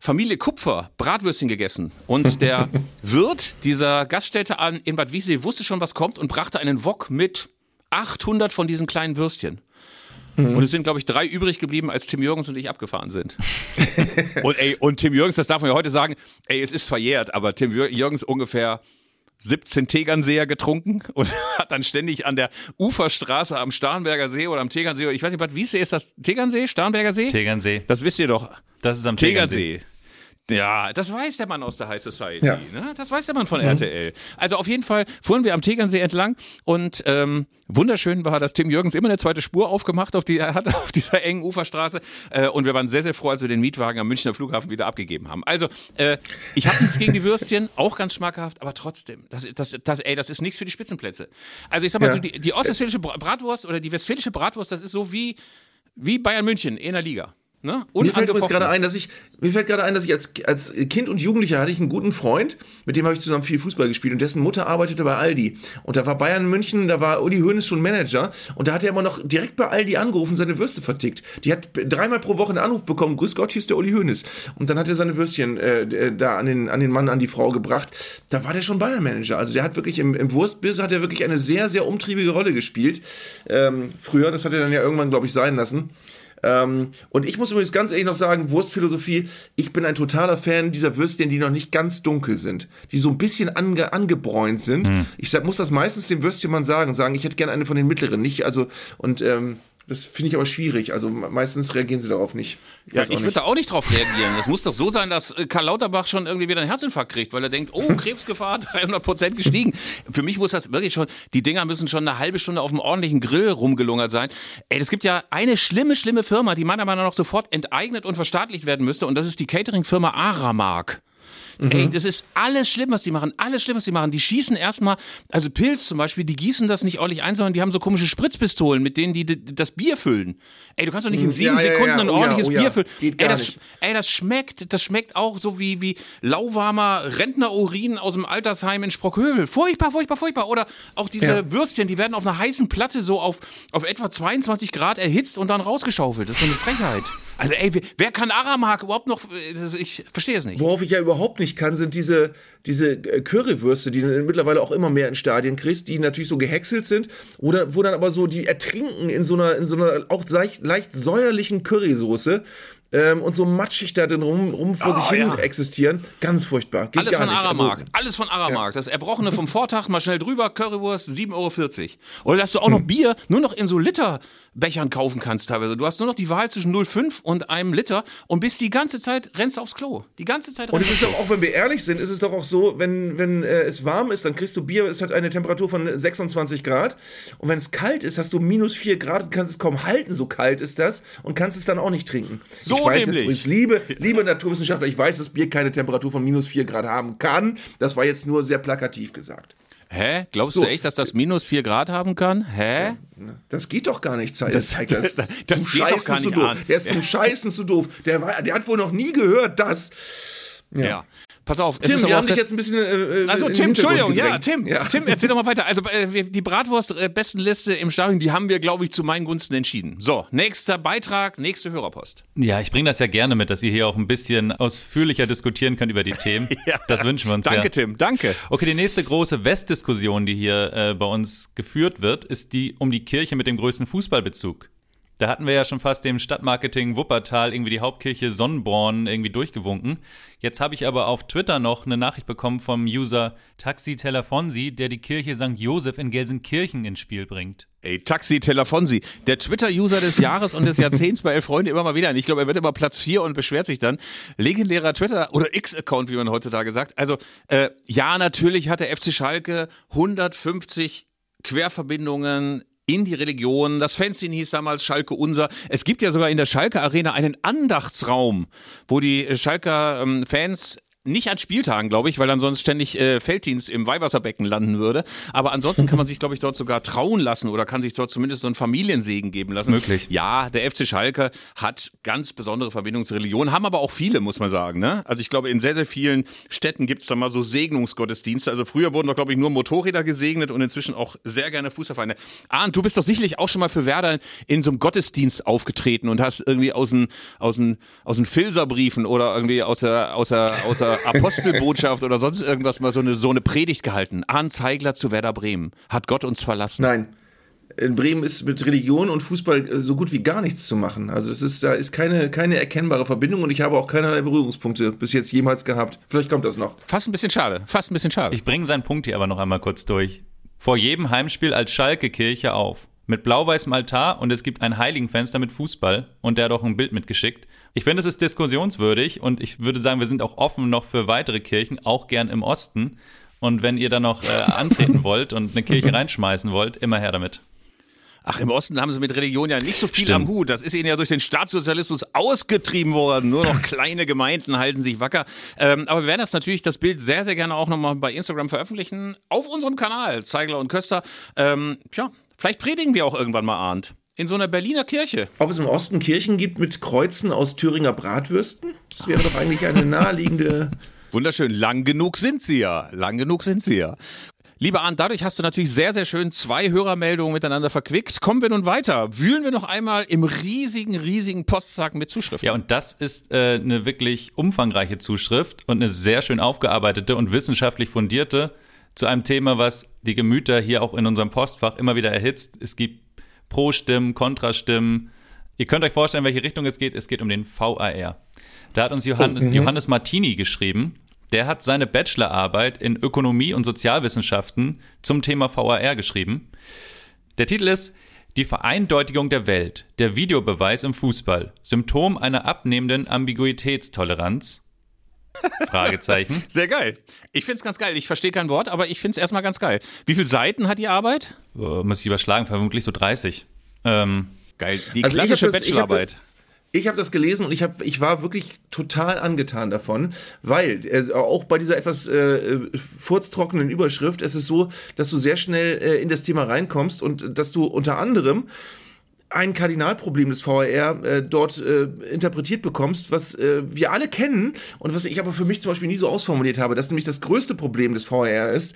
Familie Kupfer, Bratwürstchen gegessen. Und der Wirt dieser Gaststätte an, in Bad Wiessee wusste schon, was kommt und brachte einen Wok mit 800 von diesen kleinen Würstchen. Mhm. Und es sind, glaube ich, drei übrig geblieben, als Tim Jürgens und ich abgefahren sind. und, ey, und Tim Jürgens, das darf man ja heute sagen, ey, es ist verjährt, aber Tim Jürgens ungefähr 17 Tegernseer getrunken und hat dann ständig an der Uferstraße am Starnberger See oder am Tegernsee, ich weiß nicht, Bad Wiessee ist das Tegernsee, Starnberger See? Tegernsee. Das wisst ihr doch. Das ist am Tegernsee. Tegernsee. Ja, das weiß der Mann aus der High Society. Ja. Ne? Das weiß der Mann von RTL. Also auf jeden Fall fuhren wir am Tegernsee entlang und ähm, wunderschön war, dass Tim Jürgens immer eine zweite Spur aufgemacht auf die, er hat auf dieser engen Uferstraße äh, und wir waren sehr, sehr froh, als wir den Mietwagen am Münchner Flughafen wieder abgegeben haben. Also äh, ich habe nichts gegen die Würstchen, auch ganz schmackhaft, aber trotzdem, das, das, das, ey, das ist nichts für die Spitzenplätze. Also ich sag mal, Ja. so die, die ostwestfälische Bra- Bratwurst oder die westfälische Bratwurst, das ist so wie, wie Bayern München in der Liga. Ne? Mir fällt gerade ein, dass ich mir fällt gerade ein, dass ich als als Kind und Jugendlicher hatte ich einen guten Freund, mit dem habe ich zusammen viel Fußball gespielt und dessen Mutter arbeitete bei Aldi und da war Bayern München, da war Uli Hoeneß schon Manager und da hat er immer noch direkt bei Aldi angerufen, seine Würste vertickt. Die hat dreimal pro Woche einen Anruf bekommen, grüß Gott, hier ist der Uli Hoeneß und dann hat er seine Würstchen äh, da an den an den Mann, an die Frau gebracht. Da war der schon Bayern Manager, also der hat wirklich im, im Wurstbiss hat er wirklich eine sehr sehr umtriebige Rolle gespielt. Ähm, früher, das hat er dann ja irgendwann glaube ich sein lassen. Ähm, und ich muss übrigens ganz ehrlich noch sagen, Wurstphilosophie, ich bin ein totaler Fan dieser Würstchen, die noch nicht ganz dunkel sind, die so ein bisschen ange, angebräunt sind. Ich sag, muss das meistens dem Würstchenmann sagen, sagen, ich hätte gerne eine von den mittleren, nicht, also, und ähm, das finde ich aber schwierig. Also me- meistens reagieren sie darauf nicht. Ja, weiß auch ich würde da auch nicht drauf reagieren. Es muss doch so sein, dass äh, Karl Lauterbach schon irgendwie wieder einen Herzinfarkt kriegt, weil er denkt, oh, Krebsgefahr 300 Prozent gestiegen. Für mich muss das wirklich schon, die Dinger müssen schon eine halbe Stunde auf einem ordentlichen Grill rumgelungert sein. Ey, es gibt ja eine schlimme, schlimme Firma, die meiner Meinung nach sofort enteignet und verstaatlicht werden müsste und das ist die Catering-Firma Aramark. Ey, das ist alles schlimm, was die machen. Alles schlimm, was die machen. Die schießen erstmal, also Pilz zum Beispiel, die gießen das nicht ordentlich ein, sondern die haben so komische Spritzpistolen, mit denen die das Bier füllen. Ey, du kannst doch nicht in sieben Ja, ja, Sekunden ja. ein Oh ja, ordentliches oh ja. Bier füllen. Ey, das, ey, das schmeckt, das schmeckt auch so wie, wie lauwarmer Rentnerurin aus dem Altersheim in Sprockhövel. Furchtbar, furchtbar, furchtbar. Oder auch diese. Würstchen, die werden auf einer heißen Platte so auf, auf etwa 22 Grad erhitzt und dann rausgeschaufelt. Das ist so eine Frechheit. Also ey, wer, kann Aramark überhaupt noch, äh, ich verstehe es nicht. Worauf ich ja überhaupt nicht kann, sind diese, diese äh, Currywürste, die du mittlerweile auch immer mehr in Stadien kriegst, die natürlich so gehäckselt sind, oder wo dann aber so, die ertrinken in so einer, in so einer auch leicht, leicht säuerlichen Currysoße. Ähm, und so matschig da drin rum, rum vor sich hin ja. existieren. Ganz furchtbar. Geht Alles von nicht. Aramark. Also, Alles von Aramark. Das Erbrochene vom Vortag mal schnell drüber, Currywurst 7,40 Euro. Oder dass du auch noch Bier nur noch in so Literbechern kaufen kannst teilweise. Du hast nur noch die Wahl zwischen 0,5 und einem Liter und bist die ganze Zeit, rennst aufs Klo. Die ganze Zeit Und es ist doch auch, wenn wir ehrlich sind, ist es doch auch so, wenn, wenn äh, es warm ist, dann kriegst du Bier, es hat eine Temperatur von 26 Grad. Und wenn es kalt ist, hast du minus 4 Grad und kannst es kaum halten, so kalt ist das, und kannst es dann auch nicht trinken. So ich weiß nämlich. Jetzt, übrigens, liebe, liebe Naturwissenschaftler, ich weiß, dass Bier keine Temperatur von minus 4 Grad haben kann. Das war jetzt nur sehr plakativ gesagt. Hä? Glaubst So. du echt, dass das minus 4 Grad haben kann? Hä? Das geht doch gar nicht, Zeit. Das, zeigt das, das- das zum geht doch Scheißen zu doof. an. Der ist zum Scheißen zu doof. Der, war, der hat wohl noch nie gehört, dass. Ja. Pass auf. es Tim, wir auch haben dich jetzt ein bisschen. Äh, Also Tim, Entschuldigung, ja. Tim, Ja. Tim, erzähl doch mal weiter. Also äh, die Bratwurst-Bestenliste im Stadion, die haben wir, glaube ich, zu meinen Gunsten entschieden. So, nächster Beitrag, nächste Hörerpost. Ja, ich bringe das ja gerne mit, dass ihr hier auch ein bisschen ausführlicher diskutieren könnt über die Themen. Das wünschen wir uns Danke, ja. Tim, danke. Okay, die nächste große Westdiskussion, die hier äh, bei uns geführt wird, ist die um die Kirche mit dem größten Fußballbezug. Da hatten wir ja schon fast dem Stadtmarketing Wuppertal irgendwie die Hauptkirche Sonnenborn irgendwie durchgewunken. Jetzt habe ich aber auf Twitter noch eine Nachricht bekommen vom User Taxi Telefonsi, der die Kirche St. Josef in Gelsenkirchen ins Spiel bringt. Ey, Taxi Telefonsi, der Twitter-User des Jahres und des Jahrzehnts bei Elf Freunde immer mal wieder. Ich glaube, er wird immer Platz 4 und beschwert sich dann. Legendärer Twitter- oder X-Account, wie man heutzutage sagt. Also, äh, ja, natürlich hat der FC Schalke 150 Querverbindungen in die Religion. Das Fanzine hieß damals Schalke Unser. Es gibt ja sogar in der Schalke Arena einen Andachtsraum, wo die äh, Schalker ähm, Fans nicht an Spieltagen, glaube ich, weil dann sonst ständig äh, Felddienst im Weihwasserbecken landen würde. Aber ansonsten kann man sich, glaube ich, dort sogar trauen lassen oder kann sich dort zumindest so einen Familiensegen geben lassen. Möglich. Ja, der FC Schalke hat ganz besondere Verbindungen zur Religion, haben aber auch viele, muss man sagen. Ne? Also ich glaube, in sehr, sehr vielen Städten gibt es da mal so Segnungsgottesdienste. Also früher wurden doch, glaube ich, nur Motorräder gesegnet und inzwischen auch sehr gerne Fußballvereine. Arndt, du bist doch sicherlich auch schon mal für Werder in so einem Gottesdienst aufgetreten und hast irgendwie aus den, aus den, aus den Filserbriefen oder irgendwie aus der, aus der, aus der Apostelbotschaft oder sonst irgendwas mal so eine, so eine Predigt gehalten. Arndt Zeigler zu Werder Bremen. Hat Gott uns verlassen. Nein. in Bremen ist mit Religion und Fußball äh, so gut wie gar nichts zu machen. Also es ist, da ist keine, keine erkennbare Verbindung und ich habe auch keinerlei Berührungspunkte bis jetzt jemals gehabt. Vielleicht kommt das noch. Fast ein bisschen schade. Fast ein bisschen schade. Ich bringe seinen Punkt hier aber noch einmal kurz durch. Vor jedem Heimspiel als Schalke-Kirche auf. Mit blau-weißem Altar und es gibt ein Heiligenfenster mit Fußball und der hat auch ein Bild mitgeschickt. Ich finde, es ist diskussionswürdig und ich würde sagen, wir sind auch offen noch für weitere Kirchen, auch gern im Osten. Und wenn ihr dann noch äh, antreten wollt und eine Kirche reinschmeißen wollt, immer her damit. Ach, im Osten haben sie mit Religion ja nicht so viel Stimmt. am Hut. Das ist ihnen ja durch den Staatssozialismus ausgetrieben worden. Nur noch kleine Gemeinden halten sich wacker. Ähm, aber wir werden das natürlich, das Bild sehr, sehr gerne auch nochmal bei Instagram veröffentlichen. Auf unserem Kanal, Zeigler und Köster. Ähm, ja, vielleicht predigen wir auch irgendwann mal Arndt. In so einer Berliner Kirche. Ob es im Osten Kirchen gibt mit Kreuzen aus Thüringer Bratwürsten? Das wäre doch eigentlich eine naheliegende. Wunderschön. Lang genug sind sie ja. Lang genug sind sie ja. Lieber Arndt, dadurch hast du natürlich sehr, sehr schön zwei Hörermeldungen miteinander verquickt. Kommen wir nun weiter. Wühlen wir noch einmal im riesigen, riesigen Postsack mit Zuschriften. Ja, und das ist äh, eine wirklich umfangreiche Zuschrift und eine sehr schön aufgearbeitete und wissenschaftlich fundierte zu einem Thema, was die Gemüter hier auch in unserem Postfach immer wieder erhitzt. Es gibt Pro-Stimmen, Kontrastimmen. Ihr könnt euch vorstellen, in welche Richtung es geht. Es geht um den VAR. Da hat uns Johann Johannes Martini geschrieben. Der hat seine Bachelorarbeit in Ökonomie und Sozialwissenschaften zum Thema VAR geschrieben. Der Titel ist Die Vereindeutigung der Welt, der Videobeweis im Fußball, Symptom einer abnehmenden Ambiguitätstoleranz. Fragezeichen. Sehr geil. Ich find's ganz geil. Ich verstehe kein Wort, aber ich find's erstmal ganz geil. Wie viele Seiten hat die Arbeit? Äh, muss ich überschlagen, vermutlich so 30. Ähm, Geil. Die Also klassische das- Bachelorarbeit. Ich habe das gelesen und ich, hab, ich war wirklich total angetan davon, weil äh, auch bei dieser etwas äh, furztrockenen Überschrift es ist so, dass du sehr schnell äh, in das Thema reinkommst und dass du unter anderem ein Kardinalproblem des VAR äh, dort äh, interpretiert bekommst, was äh, wir alle kennen und was ich aber für mich zum Beispiel nie so ausformuliert habe, dass nämlich das größte Problem des VAR ist,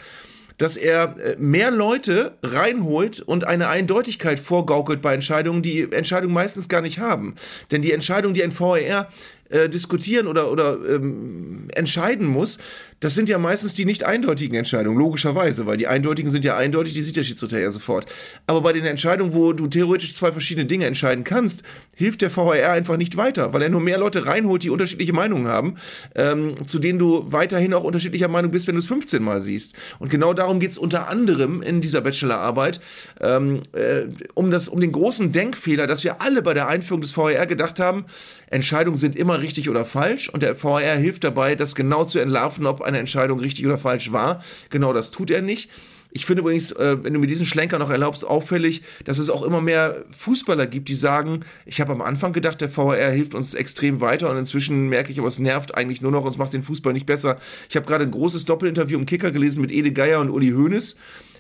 dass er äh, mehr Leute reinholt und eine Eindeutigkeit vorgaukelt bei Entscheidungen, die Entscheidungen meistens gar nicht haben. Denn die Entscheidung, die ein VAR äh, diskutieren oder, oder ähm, entscheiden muss, das sind ja meistens die nicht eindeutigen Entscheidungen, logischerweise, weil die eindeutigen sind ja eindeutig, die sieht der Schiedsrichter ja sofort. Aber bei den Entscheidungen, wo du theoretisch zwei verschiedene Dinge entscheiden kannst, hilft der VAR einfach nicht weiter, weil er nur mehr Leute reinholt, die unterschiedliche Meinungen haben, ähm, zu denen du weiterhin auch unterschiedlicher Meinung bist, wenn du es 15 Mal siehst. Und genau darum geht es unter anderem in dieser Bachelorarbeit, ähm, äh, um, das, um den großen Denkfehler, dass wir alle bei der Einführung des VAR gedacht haben, Entscheidungen sind immer richtig oder falsch und der VAR hilft dabei, das genau zu entlarven, ob eine Entscheidung richtig oder falsch war. Genau das tut er nicht. Ich finde übrigens, äh, wenn du mir diesen Schlenker noch erlaubst, auffällig, dass es auch immer mehr Fußballer gibt, die sagen, ich habe am Anfang gedacht, der VAR hilft uns extrem weiter und inzwischen merke ich, aber es nervt eigentlich nur noch und es macht den Fußball nicht besser. Ich habe gerade ein großes Doppelinterview im Kicker gelesen mit Ede Geier und Uli Hoeneß,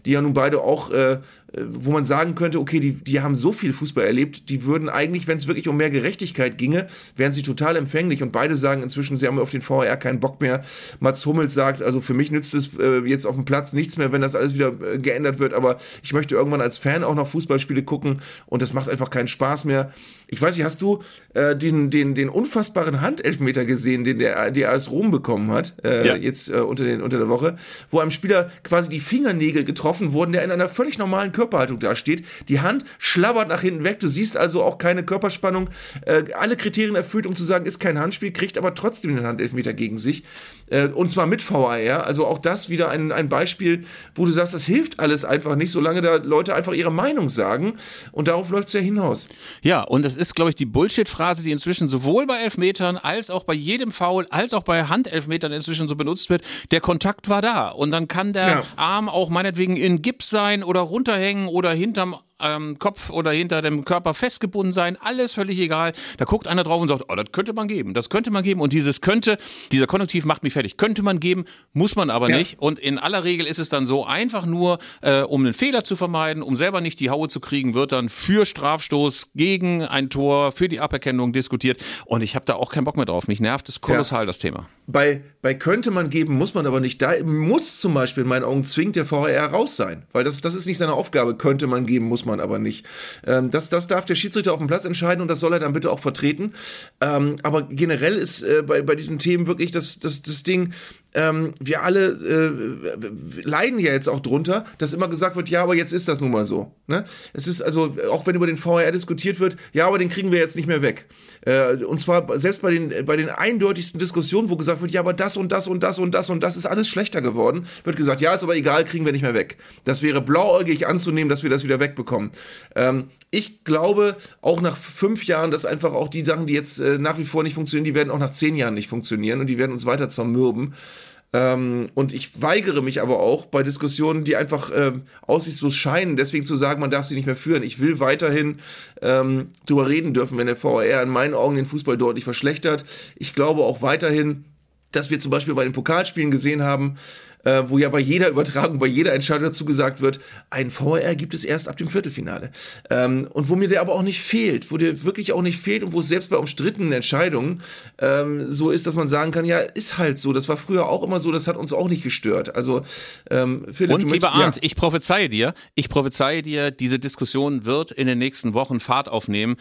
die ja nun beide auch, äh, wo man sagen könnte, okay, die, die haben so viel Fußball erlebt, die würden eigentlich, wenn es wirklich um mehr Gerechtigkeit ginge, wären sie total empfänglich und beide sagen inzwischen, sie haben auf den VAR keinen Bock mehr. Mats Hummels sagt, also für mich nützt es äh, jetzt auf dem Platz nichts mehr, wenn das alles wieder äh, geändert wird, aber ich möchte irgendwann als Fan auch noch Fußballspiele gucken und das macht einfach keinen Spaß mehr. Ich weiß nicht, hast du äh, den, den, den unfassbaren Handelfmeter gesehen, den der, der AS Rom bekommen hat, äh, Ja. jetzt äh, unter, den, unter der Woche, wo einem Spieler quasi die Fingernägel getroffen wurden, der in einer völlig normalen Körperhaltung dasteht. Die Hand schlabbert nach hinten weg. Du siehst also auch keine Körperspannung. Äh, alle Kriterien erfüllt, um zu sagen, ist kein Handspiel, kriegt aber trotzdem den Handelfmeter gegen sich. Äh, und zwar mit VAR. Also auch das wieder ein, ein Beispiel, wo du sagst, das hilft alles einfach nicht, solange da Leute einfach ihre Meinung sagen. Und darauf läuft es ja hinaus. Ja, und das ist, glaube ich, die Bullshit-Phrase, die inzwischen sowohl bei Elfmetern als auch bei jedem Foul, als auch bei Handelfmetern inzwischen so benutzt wird. Der Kontakt war da. Und dann kann der Ja. Arm auch meinetwegen in Gips sein oder runterhängen oder hinterm ähm, Kopf oder hinter dem Körper festgebunden sein, alles völlig egal. Da guckt einer drauf und sagt, oh, das könnte man geben, das könnte man geben. Und dieses könnte, dieser Konjunktiv macht mich fertig. Könnte man geben, muss man aber Ja. nicht. Und in aller Regel ist es dann so, einfach nur, äh, um einen Fehler zu vermeiden, um selber nicht die Haue zu kriegen, wird dann für Strafstoß gegen ein Tor, für die Aberkennung diskutiert. Und ich habe da auch keinen Bock mehr drauf. Mich nervt es kolossal, das Thema. Bei, bei könnte man geben, muss man aber nicht. Da muss zum Beispiel in meinen Augen zwingend der VAR raus sein. Weil das, das ist nicht seine Aufgabe. Könnte man geben, muss man aber nicht. Ähm, das, das darf der Schiedsrichter auf dem Platz entscheiden und das soll er dann bitte auch vertreten. Ähm, aber generell ist äh, bei, bei diesen Themen wirklich das, das, das Ding, ähm, wir alle äh, leiden ja jetzt auch drunter, dass immer gesagt wird, ja, aber jetzt ist das nun mal so. Ne? Es ist also, auch wenn über den VAR diskutiert wird, ja, aber den kriegen wir jetzt nicht mehr weg. Äh, und zwar selbst bei den, bei den eindeutigsten Diskussionen, wo gesagt wird, ja, aber das und das und das und das und das ist alles schlechter geworden, wird gesagt, ja, ist aber egal, kriegen wir nicht mehr weg. Das wäre blauäugig anzunehmen, dass wir das wieder wegbekommen. Ähm, ich glaube, auch nach fünf Jahren, dass einfach auch die Sachen, die jetzt äh, nach wie vor nicht funktionieren, die werden auch nach zehn Jahren nicht funktionieren und die werden uns weiter zermürben. Ähm, und ich weigere mich aber auch bei Diskussionen, die einfach äh, aussichtslos scheinen, deswegen zu sagen, man darf sie nicht mehr führen. Ich will weiterhin ähm, darüber reden dürfen, wenn der VAR in meinen Augen den Fußball deutlich verschlechtert. Ich glaube auch weiterhin, dass wir zum Beispiel bei den Pokalspielen gesehen haben, äh, wo ja bei jeder Übertragung, bei jeder Entscheidung dazu gesagt wird, ein VR gibt es erst ab dem Viertelfinale. Ähm, und wo mir der aber auch nicht fehlt, wo der wirklich auch nicht fehlt und wo es selbst bei umstrittenen Entscheidungen ähm, so ist, dass man sagen kann, ja, ist halt so. Das war früher auch immer so, das hat uns auch nicht gestört. Also ähm, Philipp, Und lieber Arndt, ja. ich prophezeie dir, ich prophezeie dir, diese Diskussion wird in den nächsten Wochen Fahrt aufnehmen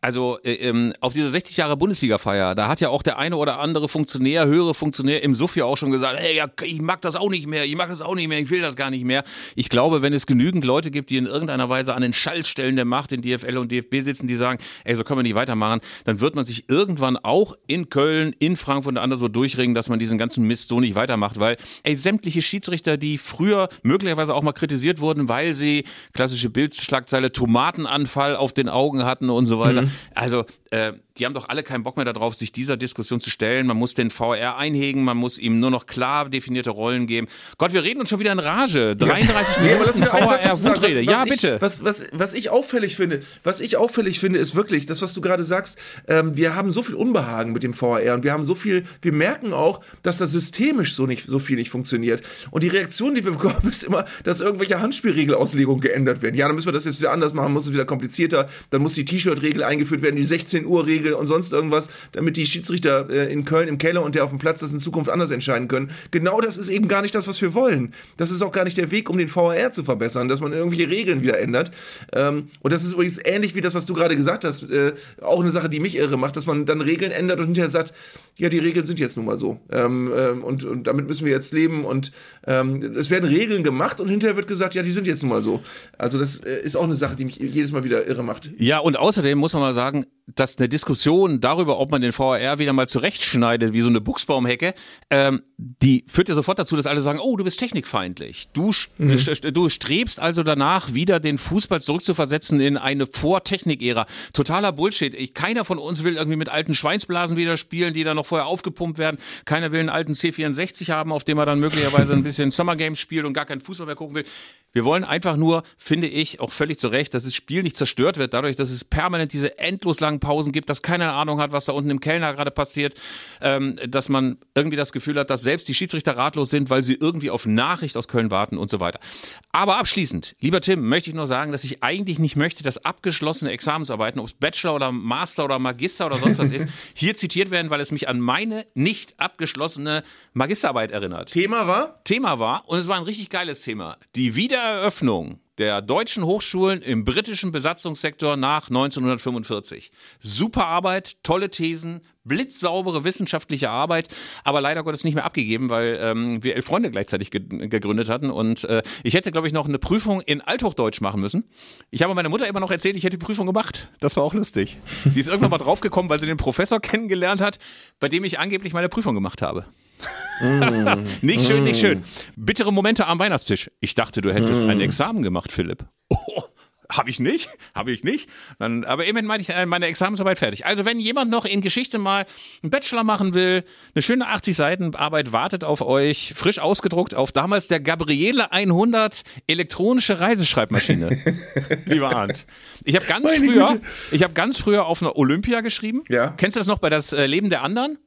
also äh, ähm, auf dieser 60 Jahre Bundesliga-Feier, da hat ja auch der eine oder andere Funktionär, höhere Funktionär im Suff auch schon gesagt, hey, ja, ich mag das auch nicht mehr, ich mag das auch nicht mehr, ich will das gar nicht mehr. Ich glaube, wenn es genügend Leute gibt, die in irgendeiner Weise an den Schaltstellen der Macht in DFL und DFB sitzen, die sagen, ey, so können wir nicht weitermachen, dann wird man sich irgendwann auch in Köln, in Frankfurt und anderswo durchringen, dass man diesen ganzen Mist so nicht weitermacht, weil ey, sämtliche Schiedsrichter, die früher möglicherweise auch mal kritisiert wurden, weil sie klassische Bildschlagzeile Tomatenanfall auf den Augen hatten und so weiter. Mhm. Also äh, die haben doch alle keinen Bock mehr darauf, sich dieser Diskussion zu stellen. Man muss den VR einhegen, man muss ihm nur noch klar definierte Rollen geben. Gott, wir reden uns schon wieder in Rage. 33 ja. Minuten VR-Wundrede. Ja, was bitte. Ich, was, was, was ich auffällig finde, was ich auffällig finde, ist wirklich das, was du gerade sagst. Ähm, wir haben so viel Unbehagen mit dem VR und wir haben so viel, wir merken auch, dass das systemisch so nicht so viel nicht funktioniert. Und die Reaktion, die wir bekommen, ist immer, dass irgendwelche Handspielregelauslegungen geändert werden. Ja, dann müssen wir das jetzt wieder anders machen, muss es wieder komplizierter, dann muss die T-Shirt-Regel eingeführt werden, die 16 Uhr Regel und sonst irgendwas, damit die Schiedsrichter äh, in Köln im Keller und der auf dem Platz das in Zukunft anders entscheiden können. Genau das ist eben gar nicht das, was wir wollen. Das ist auch gar nicht der Weg, um den VAR zu verbessern, dass man irgendwelche Regeln wieder ändert. Ähm, und das ist übrigens ähnlich wie das, was du gerade gesagt hast, äh, auch eine Sache, die mich irre macht, dass man dann Regeln ändert und hinterher sagt, ja, die Regeln sind jetzt nun mal so. Ähm, ähm, und, und damit müssen wir jetzt leben und ähm, es werden Regeln gemacht und hinterher wird gesagt, ja, die sind jetzt nun mal so. Also das äh, ist auch eine Sache, die mich jedes Mal wieder irre macht. Ja, und außerdem muss man mal sagen, dass eine Diskussion darüber, ob man den VAR wieder mal zurechtschneidet, wie so eine Buchsbaumhecke, ähm, die führt ja sofort dazu, dass alle sagen, oh, du bist technikfeindlich. Du, mhm. du strebst also danach, wieder den Fußball zurückzuversetzen in eine Vor-Technik-Ära. Totaler Bullshit. Ich, keiner von uns will irgendwie mit alten Schweinsblasen wieder spielen, die dann noch vorher aufgepumpt werden. Keiner will einen alten C64 haben, auf dem er dann möglicherweise ein bisschen Summer Games spielt und gar keinen Fußball mehr gucken will. Wir wollen einfach nur, finde ich, auch völlig zu Recht, dass das Spiel nicht zerstört wird, dadurch, dass es permanent diese endlos langen Pausen gibt, dass keiner Ahnung hat, was da unten im Kellner gerade passiert, ähm, dass man irgendwie das Gefühl hat, dass selbst die Schiedsrichter ratlos sind, weil sie irgendwie auf Nachricht aus Köln warten und so weiter. Aber abschließend, lieber Tim, möchte ich nur sagen, dass ich eigentlich nicht möchte, dass abgeschlossene Examensarbeiten, ob es Bachelor oder Master oder Magister oder sonst was ist, hier zitiert werden, weil es mich an meine nicht abgeschlossene Magisterarbeit erinnert. Thema war? Thema war, und es war ein richtig geiles Thema, die Wiedereröffnung der deutschen Hochschulen im britischen Besatzungssektor nach 1945. Super Arbeit, tolle Thesen, blitzsaubere wissenschaftliche Arbeit, aber leider Gottes nicht mehr abgegeben, weil ähm, wir elf Freunde gleichzeitig ge gegründet hatten und äh, ich hätte, glaube ich, noch eine Prüfung in Althochdeutsch machen müssen. Ich habe meiner Mutter immer noch erzählt, ich hätte die Prüfung gemacht. Das war auch lustig. Die ist irgendwann mal draufgekommen, weil sie den Professor kennengelernt hat, bei dem ich angeblich meine Prüfung gemacht habe. Mm. nicht schön, nicht schön. Bittere Momente am Weihnachtstisch. Ich dachte, du hättest mm. ein Examen gemacht, Philipp. Oh, habe ich nicht, habe ich nicht. Dann, aber immerhin meine ich äh, meine Examensarbeit fertig. Also wenn jemand noch in Geschichte mal einen Bachelor machen will, eine schöne 80 Seiten Arbeit wartet auf euch, frisch ausgedruckt auf damals der Gabriele 100 elektronische Reiseschreibmaschine. Lieber Arndt. Ich habe ganz meine früher, Güte. ich habe ganz früher auf einer Olympia geschrieben. Ja. Kennst du das noch bei das äh, Leben der anderen?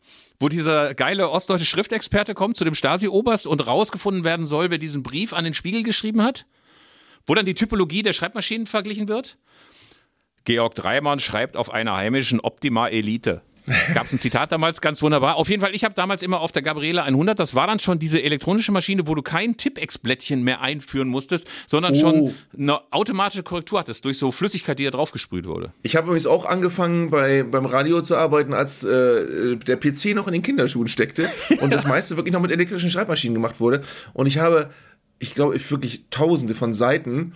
wo dieser geile ostdeutsche Schriftexperte kommt zu dem Stasi-Oberst und rausgefunden werden soll, wer diesen Brief an den Spiegel geschrieben hat? Wo dann die Typologie der Schreibmaschinen verglichen wird? Georg Dreimann schreibt auf einer heimischen Optima Elite. Gab es ein Zitat damals, ganz wunderbar. Auf jeden Fall, ich habe damals immer auf der Gabriele 100, das war dann schon diese elektronische Maschine, wo du kein Tippex-Blättchen mehr einführen musstest, sondern oh. schon eine automatische Korrektur hattest durch so Flüssigkeit, die da draufgesprüht wurde. Ich habe übrigens auch angefangen, bei, beim Radio zu arbeiten, als äh, der PC noch in den Kinderschuhen steckte und das meiste wirklich noch mit elektrischen Schreibmaschinen gemacht wurde. Und ich habe, ich glaube, wirklich tausende von Seiten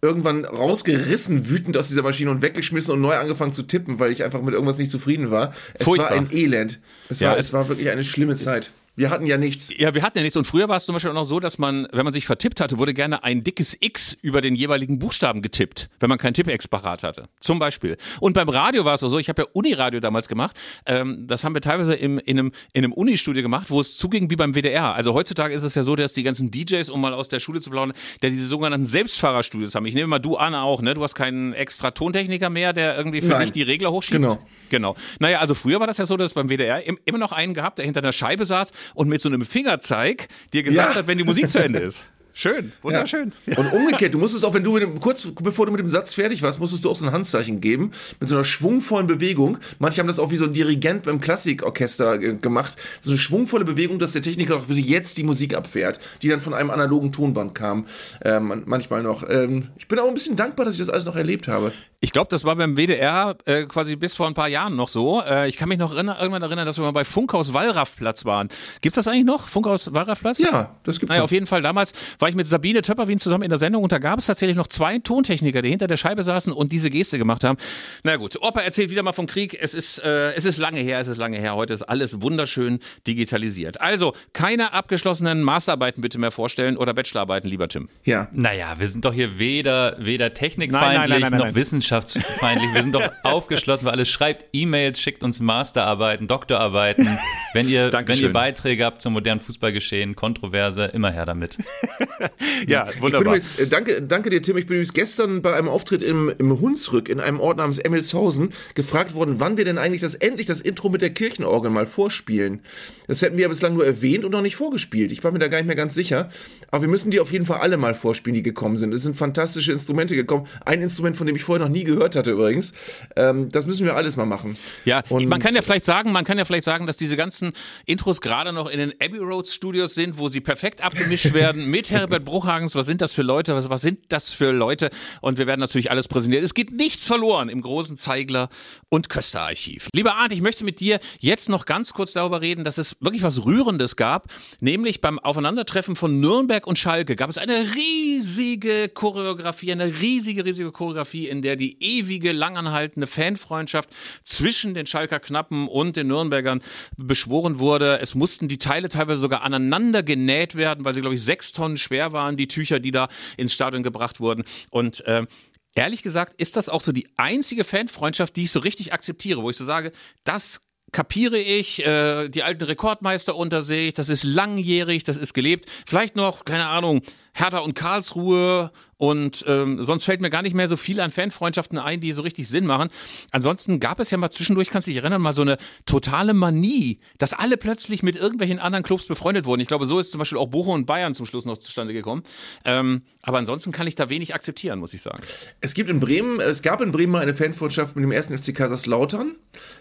irgendwann rausgerissen, wütend aus dieser Maschine und weggeschmissen und neu angefangen zu tippen, weil ich einfach mit irgendwas nicht zufrieden war. Es Furchtbar. war ein Elend. Es, ja, war, es war wirklich eine schlimme Zeit. Wir hatten ja nichts. Ja, wir hatten ja nichts. Und früher war es zum Beispiel auch noch so, dass man, wenn man sich vertippt hatte, wurde gerne ein dickes X über den jeweiligen Buchstaben getippt, wenn man kein Tippex parat hatte. Zum Beispiel. Und beim Radio war es auch so, ich habe ja Uniradio damals gemacht. Ähm, das haben wir teilweise im, in einem, in einem Unistudio gemacht, wo es zuging wie beim WDR. Also heutzutage ist es ja so, dass die ganzen DJs, um mal aus der Schule zu plaudern, der diese sogenannten Selbstfahrerstudios haben. Ich nehme mal du, Anna, auch, ne? Du hast keinen extra Tontechniker mehr, der irgendwie für Nein. dich die Regler hochschiebt. Genau. Genau. Naja, also früher war das ja so, dass es beim WDR immer noch einen gehabt, der hinter einer Scheibe saß und mit so einem Fingerzeig dir gesagt ja. hat, wenn die Musik zu Ende ist. Schön, wunderschön. Ja. Und umgekehrt, du musstest auch, wenn du mit dem, kurz bevor du mit dem Satz fertig warst, musstest du auch so ein Handzeichen geben, mit so einer schwungvollen Bewegung. Manche haben das auch wie so ein Dirigent beim Klassikorchester gemacht. So eine schwungvolle Bewegung, dass der Techniker auch bitte jetzt die Musik abfährt, die dann von einem analogen Tonband kam. Ähm, manchmal noch. Ähm, ich bin auch ein bisschen dankbar, dass ich das alles noch erlebt habe. Ich glaube, das war beim WDR äh, quasi bis vor ein paar Jahren noch so. Äh, ich kann mich noch erinnern, irgendwann erinnern, dass wir mal bei Funkhaus Wallraffplatz waren. Gibt's das eigentlich noch? Funkhaus Wallraffplatz? Ja, das gibt's. Naja, auf jeden Fall damals war ich mit Sabine Töpperwien zusammen in der Sendung und da gab es tatsächlich noch zwei Tontechniker, die hinter der Scheibe saßen und diese Geste gemacht haben. Na gut, Opa erzählt wieder mal vom Krieg. Es ist, äh, es ist lange her, es ist lange her. Heute ist alles wunderschön digitalisiert. Also, keine abgeschlossenen Masterarbeiten bitte mehr vorstellen oder Bachelorarbeiten, lieber Tim. Ja. Naja, wir sind doch hier weder, weder technikfeindlich nein, nein, nein, noch wissenschaftsfeindlich. Wir sind doch aufgeschlossen für alles. Schreibt E-Mails, schickt uns Masterarbeiten, Doktorarbeiten. Wenn ihr, wenn ihr Beiträge habt zum modernen Fußballgeschehen, Kontroverse, immer her damit. ja, wunderbar. Übrigens, äh, danke, danke dir, Tim. Ich bin übrigens gestern bei einem Auftritt im, im Hunsrück in einem Ort namens Emmelshausen gefragt worden, wann wir denn eigentlich das endlich das Intro mit der Kirchenorgel mal vorspielen. Das hätten wir ja bislang nur erwähnt und noch nicht vorgespielt. Ich war mir da gar nicht mehr ganz sicher. Aber wir müssen die auf jeden Fall alle mal vorspielen, die gekommen sind. Es sind fantastische Instrumente gekommen. Ein Instrument, von dem ich vorher noch nie gehört hatte übrigens. Ähm, das müssen wir alles mal machen. Ja, und man kann ja vielleicht sagen, man kann ja vielleicht sagen, dass diese ganzen Intros gerade noch in den Abbey Roads Studios sind, wo sie perfekt abgemischt werden mit Herbert Bruchhagens. Was sind das für Leute? Was, was sind das für Leute? Und wir werden natürlich alles präsentieren. Es geht nichts verloren im großen Zeigler und Köster-Archiv. Lieber Arndt, ich möchte mit dir jetzt noch ganz kurz darüber reden, dass es wirklich was Rührendes gab, nämlich beim Aufeinandertreffen von Nürnberg und Schalke gab es eine riesige Choreografie, eine riesige, riesige Choreografie, in der die ewige, langanhaltende Fanfreundschaft zwischen den Schalker Knappen und den Nürnbergern beschworen wurde. Es mussten die Teile teilweise sogar aneinander genäht werden, weil sie, glaube ich, sechs Tonnen schwer waren, die Tücher, die da ins Stadion gebracht wurden. Und äh, ehrlich gesagt ist das auch so die einzige Fanfreundschaft, die ich so richtig akzeptiere, wo ich so sage, das kapiere ich, äh, die alten Rekordmeister unter sich, das ist langjährig, das ist gelebt. Vielleicht noch, keine Ahnung, Hertha und Karlsruhe und ähm, sonst fällt mir gar nicht mehr so viel an Fanfreundschaften ein, die so richtig Sinn machen. Ansonsten gab es ja mal zwischendurch, kannst du dich erinnern, mal so eine totale Manie, dass alle plötzlich mit irgendwelchen anderen Clubs befreundet wurden. Ich glaube, so ist zum Beispiel auch Bochum und Bayern zum Schluss noch zustande gekommen. Ähm, aber ansonsten kann ich da wenig akzeptieren, muss ich sagen. Es gibt in Bremen, es gab in Bremen mal eine Fanfreundschaft mit dem ersten FC Kaiserslautern,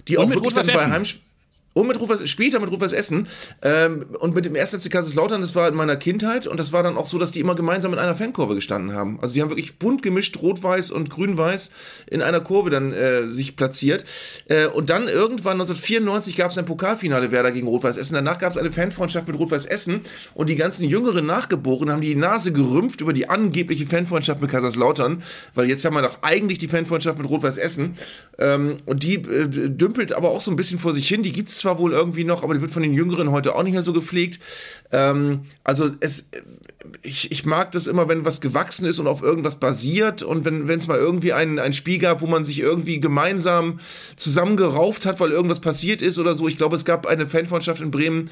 die und auch wirklich dann bei Heimspielen und mit Rufers, später mit Rufers Essen ähm, und mit dem 1. FC Kaiserslautern, das war in meiner Kindheit und das war dann auch so, dass die immer gemeinsam in einer Fankurve gestanden haben. Also die haben wirklich bunt gemischt, rot-weiß und grün-weiß in einer Kurve dann äh, sich platziert. Äh, und dann irgendwann 1994 gab es ein Pokalfinale Werder gegen Rot-Weiß Essen. Danach gab es eine Fanfreundschaft mit Rot-Weiß Essen und die ganzen jüngeren Nachgeborenen haben die Nase gerümpft über die angebliche Fanfreundschaft mit Kaiserslautern, weil jetzt haben wir doch eigentlich die Fanfreundschaft mit Rot-Weiß Essen ähm, und die äh, dümpelt aber auch so ein bisschen vor sich hin. Die gibt's zwar wohl irgendwie noch, aber die wird von den Jüngeren heute auch nicht mehr so gepflegt. Ähm, also es, ich, ich mag das immer, wenn was gewachsen ist und auf irgendwas basiert und wenn es mal irgendwie ein, ein Spiel gab, wo man sich irgendwie gemeinsam zusammengerauft hat, weil irgendwas passiert ist oder so. Ich glaube, es gab eine Fanfreundschaft in Bremen,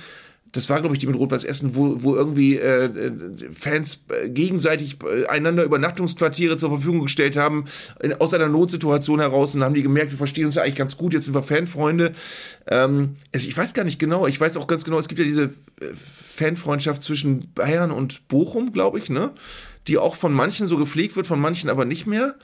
das war, glaube ich, die mit Rot-Weiß Essen, wo, wo irgendwie äh, äh Fans äh, gegenseitig äh, einander Übernachtungsquartiere zur Verfügung gestellt haben, in, aus einer Notsituation heraus und haben die gemerkt, wir verstehen uns ja eigentlich ganz gut, jetzt sind wir Fanfreunde. Ähm, also ich weiß gar nicht genau, ich weiß auch ganz genau, es gibt ja diese Fanfreundschaft zwischen Bayern und Bochum, glaube ich, ne? die auch von manchen so gepflegt wird, von manchen aber nicht mehr.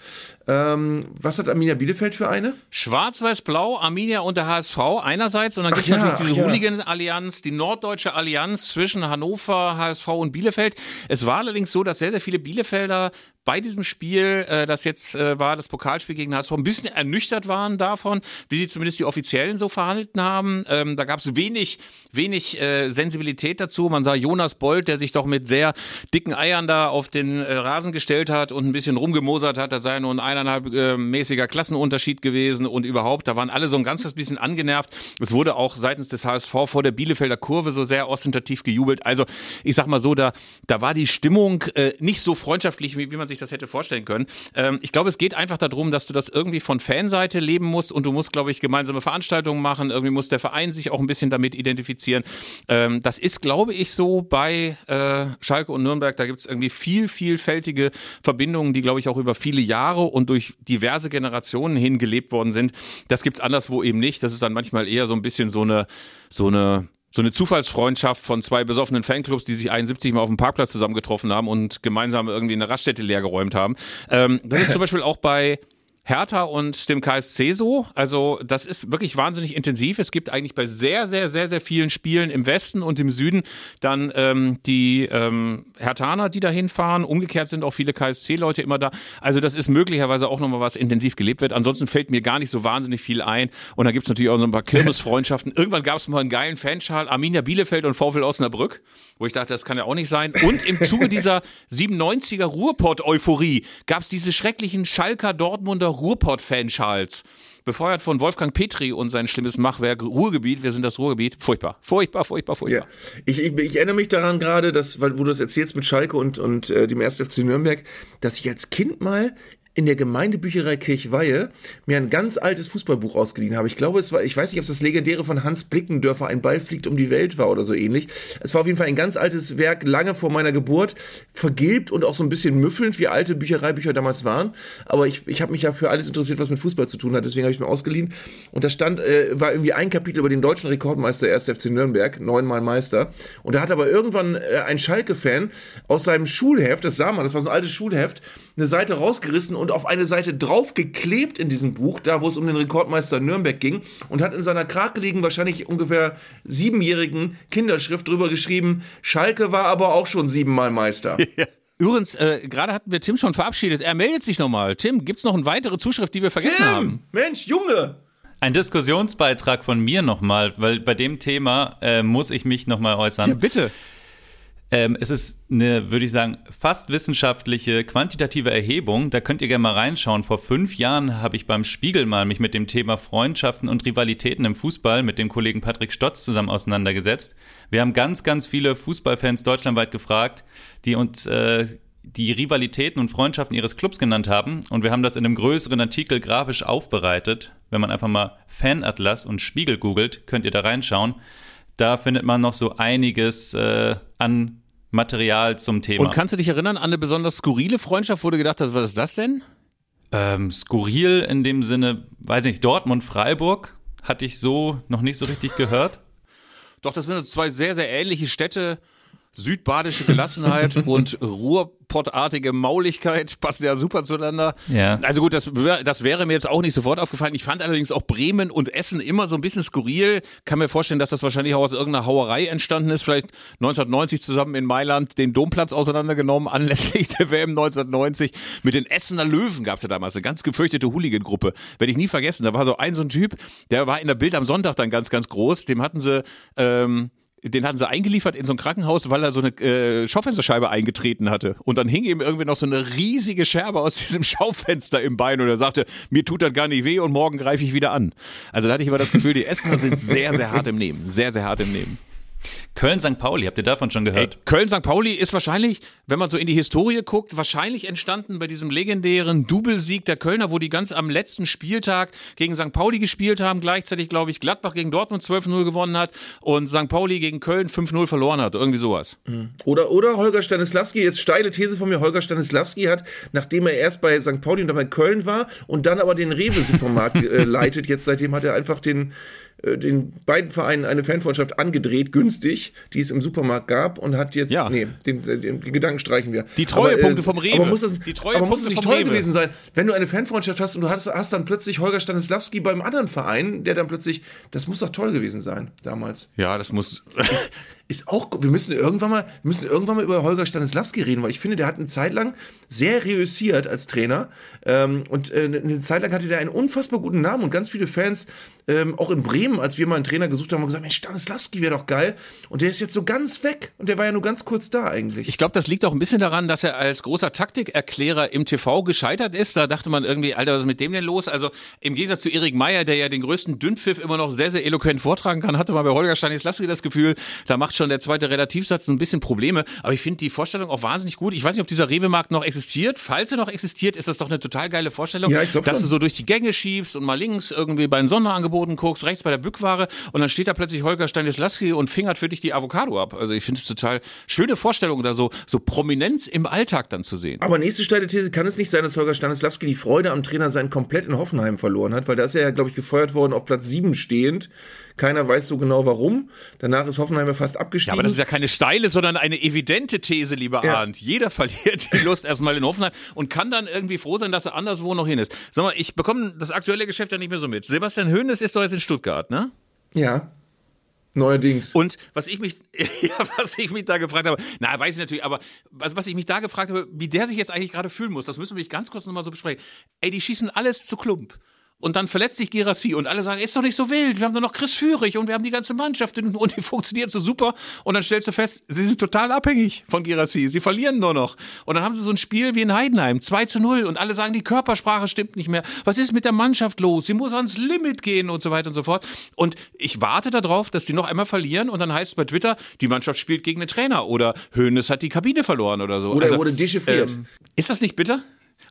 Ähm, was hat Arminia Bielefeld für eine? Schwarz-Weiß-Blau, Arminia und der HSV einerseits und dann gibt es ja, natürlich diese ja. Hooligan-Allianz, die norddeutsche Allianz zwischen Hannover, HSV und Bielefeld. Es war allerdings so, dass sehr, sehr viele Bielefelder bei diesem Spiel, äh, das jetzt äh, war, das Pokalspiel gegen HSV, ein bisschen ernüchtert waren davon, wie sie zumindest die Offiziellen so verhalten haben. Ähm, da gab es wenig, wenig äh, Sensibilität dazu. Man sah Jonas Bold, der sich doch mit sehr dicken Eiern da auf den äh, Rasen gestellt hat und ein bisschen rumgemosert hat. Das sei nur ein eineinhalb äh, mäßiger Klassenunterschied gewesen und überhaupt, da waren alle so ein ganz bisschen angenervt. Es wurde auch seitens des HSV vor der Bielefelder Kurve so sehr ostentativ gejubelt. Also ich sag mal so, da, da war die Stimmung äh, nicht so freundschaftlich, wie, wie man sich das hätte vorstellen können. Ähm, ich glaube, es geht einfach darum, dass du das irgendwie von Fanseite leben musst und du musst, glaube ich, gemeinsame Veranstaltungen machen. Irgendwie muss der Verein sich auch ein bisschen damit identifizieren. Ähm, das ist, glaube ich, so bei äh, Schalke und Nürnberg. Da gibt es irgendwie viel, vielfältige Verbindungen, die, glaube ich, auch über viele Jahre und durch diverse Generationen hin gelebt worden sind. Das gibt's anderswo eben nicht. Das ist dann manchmal eher so ein bisschen so eine, so eine so eine Zufallsfreundschaft von zwei besoffenen Fanclubs, die sich 71 mal auf dem Parkplatz zusammengetroffen haben und gemeinsam irgendwie eine Raststätte leergeräumt haben. Ähm, das ist zum Beispiel auch bei Hertha und dem KSC so. Also das ist wirklich wahnsinnig intensiv. Es gibt eigentlich bei sehr, sehr, sehr, sehr vielen Spielen im Westen und im Süden dann ähm, die ähm, Hertaner, die da hinfahren. Umgekehrt sind auch viele KSC-Leute immer da. Also das ist möglicherweise auch nochmal was intensiv gelebt wird. Ansonsten fällt mir gar nicht so wahnsinnig viel ein. Und dann gibt's natürlich auch so ein paar Kirmesfreundschaften. Irgendwann gab's mal einen geilen Fanschal, Arminia Bielefeld und VfL Osnabrück, wo ich dachte, das kann ja auch nicht sein. Und im Zuge dieser 97er Ruhrpott-Euphorie gab's diese schrecklichen Schalker Dortmunder Ruhrpott-Fanschals. Befeuert von Wolfgang Petri und sein schlimmes Machwerk Ruhrgebiet. Wir sind das Ruhrgebiet. Furchtbar. Furchtbar, furchtbar, furchtbar. Ja. Ich, ich, ich erinnere mich daran gerade, dass, weil wo du das erzählst mit Schalke und, und äh, dem 1. FC Nürnberg, dass ich als Kind mal in der Gemeindebücherei Kirchweihe mir ein ganz altes Fußballbuch ausgeliehen habe. Ich glaube, es war, ich weiß nicht, ob es das legendäre von Hans Blickendörfer, ein Ball fliegt um die Welt war oder so ähnlich. Es war auf jeden Fall ein ganz altes Werk, lange vor meiner Geburt, vergilbt und auch so ein bisschen müffelnd, wie alte Büchereibücher damals waren. Aber ich, ich habe mich ja für alles interessiert, was mit Fußball zu tun hat, deswegen habe ich mir ausgeliehen. Und da stand, äh, war irgendwie ein Kapitel über den deutschen Rekordmeister 1. FC Nürnberg, neunmal Meister. Und da hat aber irgendwann äh, ein Schalke-Fan aus seinem Schulheft, das sah man, das war so ein altes Schulheft, eine Seite rausgerissen und auf eine Seite draufgeklebt in diesem Buch, da wo es um den Rekordmeister Nürnberg ging, und hat in seiner krakeligen, wahrscheinlich ungefähr siebenjährigen Kinderschrift drüber geschrieben, Schalke war aber auch schon siebenmal Meister. Übrigens, äh, gerade hatten wir Tim schon verabschiedet. Er meldet sich nochmal. Tim, gibt's noch eine weitere Zuschrift, die wir vergessen haben? Tim, Mensch, Junge! Ein Diskussionsbeitrag von mir nochmal, weil bei dem Thema äh, muss ich mich nochmal äußern. Ja, bitte. Ähm, es ist eine, würde ich sagen, fast wissenschaftliche, quantitative Erhebung. Da könnt ihr gerne mal reinschauen. Vor fünf Jahren habe ich beim Spiegel mal mich mit dem Thema Freundschaften und Rivalitäten im Fußball mit dem Kollegen Patrick Stotz zusammen auseinandergesetzt. Wir haben ganz, ganz viele Fußballfans deutschlandweit gefragt, die uns äh, die Rivalitäten und Freundschaften ihres Clubs genannt haben. Und wir haben das in einem größeren Artikel grafisch aufbereitet. Wenn man einfach mal Fanatlas und Spiegel googelt, könnt ihr da reinschauen. Da findet man noch so einiges äh, an Material zum Thema. Und kannst du dich erinnern an eine besonders skurrile Freundschaft, wo du gedacht hast, was ist das denn? Ähm, skurril in dem Sinne, weiß nicht, Dortmund-Freiburg hatte ich so noch nicht so richtig gehört. Doch, das sind zwei sehr, sehr ähnliche Städte. Südbadische Gelassenheit und Ruhrpottartige Mauligkeit passen ja super zueinander. Ja. Also gut, das, wär, das wäre mir jetzt auch nicht sofort aufgefallen. Ich fand allerdings auch Bremen und Essen immer so ein bisschen skurril. Kann mir vorstellen, dass das wahrscheinlich auch aus irgendeiner Hauerei entstanden ist. Vielleicht 1990 zusammen in Mailand den Domplatz auseinandergenommen, anlässlich der WM 1990. Mit den Essener Löwen gab es ja damals eine ganz gefürchtete Hooligan-Gruppe. Werde ich nie vergessen. Da war so ein so ein Typ, der war in der Bild am Sonntag dann ganz, ganz groß. Dem hatten sie... Ähm, den hatten sie eingeliefert in so ein Krankenhaus, weil er so eine äh, Schaufensterscheibe eingetreten hatte. Und dann hing ihm irgendwie noch so eine riesige Scherbe aus diesem Schaufenster im Bein und er sagte, mir tut das gar nicht weh und morgen greife ich wieder an. Also da hatte ich immer das Gefühl, die Essener sind sehr, sehr hart im Nehmen. Sehr, sehr hart im Nehmen. Köln-St. Pauli, habt ihr davon schon gehört? Köln-St. Pauli ist wahrscheinlich, wenn man so in die Historie guckt, wahrscheinlich entstanden bei diesem legendären Doublesieg der Kölner, wo die ganz am letzten Spieltag gegen St. Pauli gespielt haben. Gleichzeitig, glaube ich, Gladbach gegen Dortmund 12-0 gewonnen hat und St. Pauli gegen Köln 5-0 verloren hat. Irgendwie sowas. Oder, oder Holger Stanislawski, jetzt steile These von mir, Holger Stanislawski hat, nachdem er erst bei St. Pauli und dann bei Köln war und dann aber den Rewe-Supermarkt äh, leitet, jetzt seitdem hat er einfach den äh, den beiden Vereinen eine Fanfreundschaft angedreht, günstig, die es im Supermarkt gab und hat jetzt, Ja. nee, den, den, den Gedanken streichen wir. Die Treuepunkte vom Rewe. Aber muss das, Die aber muss es nicht toll Rewe. gewesen sein, wenn du eine Fanfreundschaft hast und du hast, hast dann plötzlich Holger Stanislawski beim anderen Verein, der dann plötzlich, das muss doch toll gewesen sein, damals. Ja, das muss. Ist auch, wir müssen irgendwann mal, müssen irgendwann mal über Holger Stanislawski reden, weil ich finde, der hat eine Zeit lang sehr reüssiert als Trainer. Ähm, und äh, eine Zeit lang hatte der einen unfassbar guten Namen und ganz viele Fans, ähm, auch in Bremen, als wir mal einen Trainer gesucht haben, haben gesagt, Mensch, Stanislawski wäre doch geil. Und der ist jetzt so ganz weg und der war ja nur ganz kurz da eigentlich. Ich glaube, das liegt auch ein bisschen daran, dass er als großer Taktikerklärer im TV gescheitert ist. Da dachte man irgendwie, Alter, was ist mit dem denn los? Also im Gegensatz zu Erik Meyer, der ja den größten Dünnpfiff immer noch sehr, sehr eloquent vortragen kann, hatte man bei Holger Stanislawski das Gefühl, da macht schon der zweite Relativsatz ein bisschen Probleme. Aber ich finde die Vorstellung auch wahnsinnig gut. Ich weiß nicht, ob dieser Rewe-Markt noch existiert. Falls er noch existiert, ist das doch eine total geile Vorstellung, Ja, dass du so durch die Gänge schiebst und mal links irgendwie bei den Sonderangeboten guckst, rechts bei der Bückware und dann steht da plötzlich Holger Stanislawski und fingert für dich die Avocado ab. Also ich finde es total schöne Vorstellung, da so, so Prominenz im Alltag dann zu sehen. Aber nächste steile These, kann es nicht sein, dass Holger Stanislawski die Freude am Trainer sein komplett in Hoffenheim verloren hat, weil da ist er ja, glaube ich, gefeuert worden auf Platz 7 stehend. Keiner weiß so genau warum. Danach ist Hoffenheim ja fast Ja, abgestiegen. aber das ist ja keine steile, sondern eine evidente These, lieber Ja. Arndt. Jeder verliert die Lust erstmal in Hoffenheim und kann dann irgendwie froh sein, dass er anderswo noch hin ist. Sag mal, ich bekomme das aktuelle Geschäft ja nicht mehr so mit. Sebastian Hoeneß ist doch jetzt in Stuttgart, ne? ja. Neuerdings. Und was ich mich, ja, was ich mich da gefragt habe, na, weiß ich natürlich, aber was, was ich mich da gefragt habe, wie der sich jetzt eigentlich gerade fühlen muss, das müssen wir mich ganz kurz nochmal so besprechen. Ey, die schießen alles zu Klump. Und dann verletzt sich Gerassi und alle sagen, ist doch nicht so wild, wir haben doch noch Chris Führig und wir haben die ganze Mannschaft und, die funktioniert so super. Und dann stellst du fest, sie sind total abhängig von Gerassi, sie verlieren nur noch. Und dann haben sie so ein Spiel wie in Heidenheim, 2 zu 0 und alle sagen, die Körpersprache stimmt nicht mehr. Was ist mit der Mannschaft los? Sie muss ans Limit gehen und so weiter und so fort. Und ich warte darauf, dass die noch einmal verlieren und dann heißt es bei Twitter, die Mannschaft spielt gegen den Trainer oder Hönes hat die Kabine verloren oder so. Oder Also, er wurde dechiffriert. ähm, ist das nicht bitter?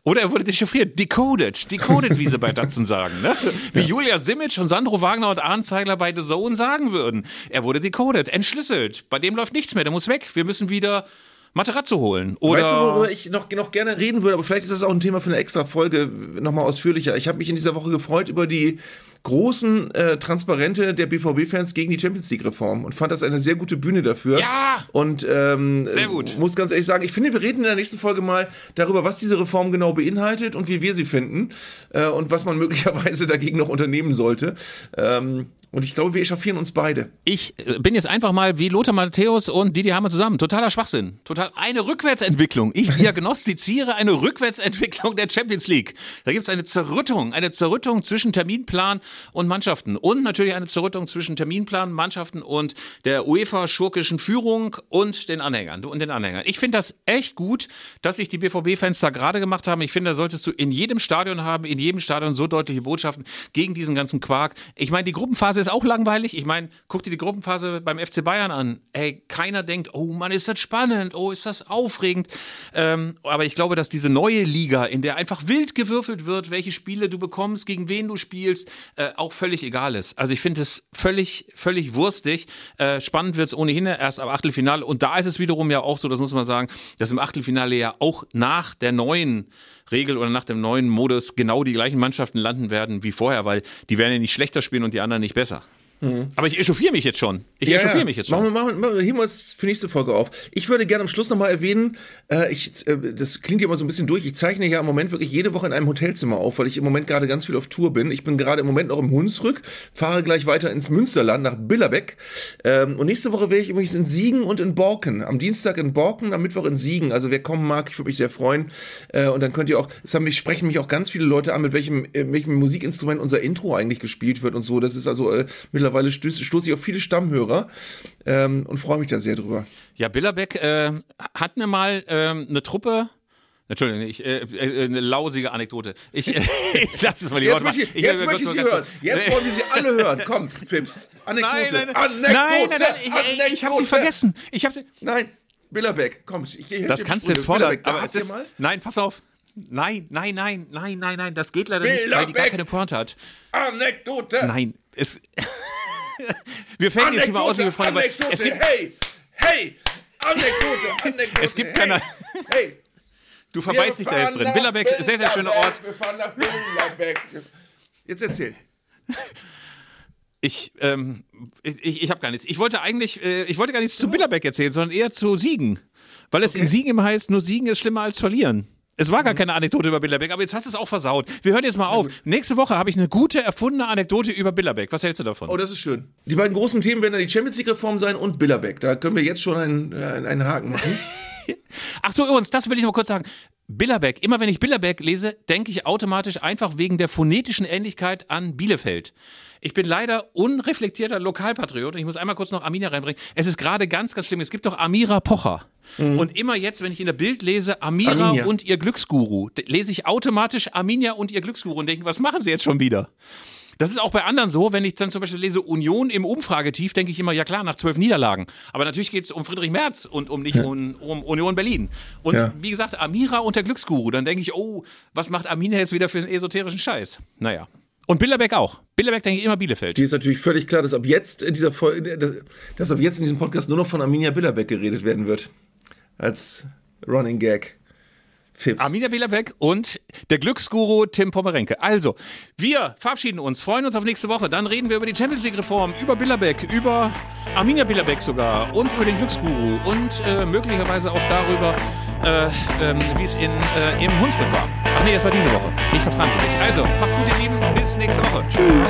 Oder er wurde dechiffriert, decoded, decoded, wie sie bei Datsen sagen. Ne? Wie Julia Simic und Sandro Wagner und Arndt Zeigler bei The Zone sagen würden. Er wurde decoded, entschlüsselt. Bei dem läuft nichts mehr, der muss weg. Wir müssen wieder Materazzo holen. Oder Weißt du, worüber ich noch, noch gerne reden würde, aber vielleicht ist das auch ein Thema für eine extra Folge, nochmal ausführlicher. Ich habe mich in dieser Woche gefreut über die großen äh, Transparente der BVB-Fans gegen die Champions League-Reform und fand das eine sehr gute Bühne dafür. Ja! Und ähm, Sehr gut. muss ganz ehrlich sagen, ich finde, wir reden in der nächsten Folge mal darüber, was diese Reform genau beinhaltet und wie wir sie finden äh, und was man möglicherweise dagegen noch unternehmen sollte. Ähm, und ich glaube, wir echauffieren uns beide. ich äh, bin jetzt einfach mal wie Lothar Matthäus und Didi Hammer zusammen. Totaler Schwachsinn. Total eine Rückwärtsentwicklung. Ich diagnostiziere eine Rückwärtsentwicklung der Champions League. Da gibt es eine Zerrüttung, eine Zerrüttung zwischen Terminplan und Mannschaften. Und natürlich eine Zerrüttung zwischen Terminplan, Mannschaften und der UEFA-schurkischen Führung und den Anhängern. Und den Anhängern. Ich finde das echt gut, dass sich die BVB-Fans da gerade gemacht haben. Ich finde, da solltest du in jedem Stadion haben, in jedem Stadion so deutliche Botschaften gegen diesen ganzen Quark. Ich meine, die Gruppenphase ist auch langweilig. Ich meine, guck dir die Gruppenphase beim FC Bayern an. Ey, keiner denkt, oh Mann, ist das spannend, oh, ist das aufregend. Ähm, aber ich glaube, dass diese neue Liga, in der einfach wild gewürfelt wird, welche Spiele du bekommst, gegen wen du spielst, äh, auch völlig egal ist. Also ich finde es völlig, völlig wurstig. Äh, spannend wird es ohnehin erst ab Achtelfinale. Und da ist es wiederum ja auch so, das muss man sagen, dass im Achtelfinale ja auch nach der neuen Regel oder nach dem neuen Modus genau die gleichen Mannschaften landen werden wie vorher, weil die werden ja nicht schlechter spielen und die anderen nicht besser. Aber ich echauffiere mich jetzt schon. Ich echauffiere mich jetzt schon. Machen wir, machen wir, heben wir es für nächste Folge auf. Ich würde gerne am Schluss nochmal erwähnen, äh, ich, äh, das klingt ja immer so ein bisschen durch, ich zeichne ja im Moment wirklich jede Woche in einem Hotelzimmer auf, weil ich im Moment gerade ganz viel auf Tour bin. Ich bin gerade im Moment noch im Hunsrück, fahre gleich weiter ins Münsterland nach Billerbeck. Ähm, und nächste Woche wäre ich übrigens in Siegen und in Borken. Am Dienstag in Borken, am Mittwoch in Siegen. Also wer kommen mag, ich würde mich sehr freuen. Äh, und dann könnt ihr auch, es haben mich, sprechen mich auch ganz viele Leute an, mit welchem, welchem Musikinstrument unser Intro eigentlich gespielt wird und so. Das ist also äh, mittlerweile stoße stoß ich auf viele Stammhörer ähm, und freue mich da sehr drüber. Ja, Billerbeck äh, hat mir mal ähm, eine Truppe. Entschuldigung, ich, äh, äh, eine lausige Anekdote. Ich, äh, ich lass es mal lieber. Jetzt möchte ich, jetzt möchte ich sie hören. Jetzt wollen wir sie alle hören. Komm, Fips. Anekdote. Nein, nein, nein, Anekdote. nein, nein, nein, ich, ich, ich habe sie Anekdote. vergessen. Ich habe sie. Nein, Billerbeck. Komm, ich, ich helfe Das kannst du die jetzt fordern. Aber es ist. mal. Nein, pass auf. Nein, nein, nein, nein, nein, nein. Das geht leider nicht, weil die gar Bilderbeck. keine Pointe hat. Anekdote. Nein, es. wir fällen jetzt hier mal aus, liebe Freunde, Anekdote. es gibt. hey, hey. Anekdote, Anekdote. Es gibt hey, keine- Hey. Du verbeißt dich da jetzt drin. Billerbeck, sehr, sehr schöner Ort. Wir fahren nach Billerbeck. Jetzt erzähl. Ich, ähm, ich, ich habe gar nichts. Ich wollte eigentlich, äh, ich wollte gar nichts zu Billerbeck erzählen, sondern eher zu Siegen. Weil es in Siegen immer heißt, nur Siegen ist schlimmer als verlieren. Es war gar keine Anekdote über Billerbeck, aber jetzt hast du es auch versaut. Wir hören jetzt mal auf. Nächste Woche habe ich eine gute, erfundene Anekdote über Billerbeck. Was hältst du davon? Oh, das ist schön. Die beiden großen Themen werden dann die Champions League-Reform sein und Billerbeck. Da können wir jetzt schon einen, äh, einen Haken machen. Ach so, übrigens, das will ich noch kurz sagen. Billerbeck, immer wenn ich Billerbeck lese, denke ich automatisch einfach wegen der phonetischen Ähnlichkeit an Bielefeld. Ich bin leider unreflektierter Lokalpatriot und ich muss einmal kurz noch Arminia reinbringen. Es ist gerade ganz, ganz schlimm. Es gibt doch Amira Pocher. Und immer jetzt, wenn ich in der Bild lese, Amira Arminia. und ihr Glücksguru, lese ich automatisch Arminia und ihr Glücksguru und denke, was machen sie jetzt schon wieder? Das ist auch bei anderen so, wenn ich dann zum Beispiel lese Union im Umfragetief, denke ich immer, ja klar, nach zwölf Niederlagen. Aber natürlich geht es um Friedrich Merz und um nicht um, um Union Berlin. Und Ja. wie gesagt, Amira und der Glücksguru, dann denke ich, oh, was macht Arminia jetzt wieder für einen esoterischen Scheiß? Naja. Und Billerbeck auch. Billerbeck denke ich immer Bielefeld. Die ist natürlich völlig klar, dass ab jetzt in dieser Folge, dass- dass ab jetzt in diesem Podcast nur noch von Arminia Billerbeck geredet werden wird. Als Running Gag. Fips. Arminia Billerbeck und der Glücksguru Tim Pommerenke. Also, wir verabschieden uns, freuen uns auf nächste Woche. Dann reden wir über die Champions League Reform, über Billerbeck, über Arminia Billerbeck sogar und über den Glücksguru und äh, möglicherweise auch darüber, äh, ähm, wie es in, äh, im Hunsrück war. Ach nee, das war diese Woche. Ich verfranze mich. Also, macht's gut, ihr Lieben. Bis nächste Woche. Tschüss.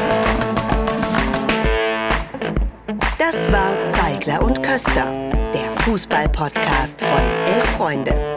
Das war Zeigler und Köster, der Fußball-Podcast von Elf Freunde.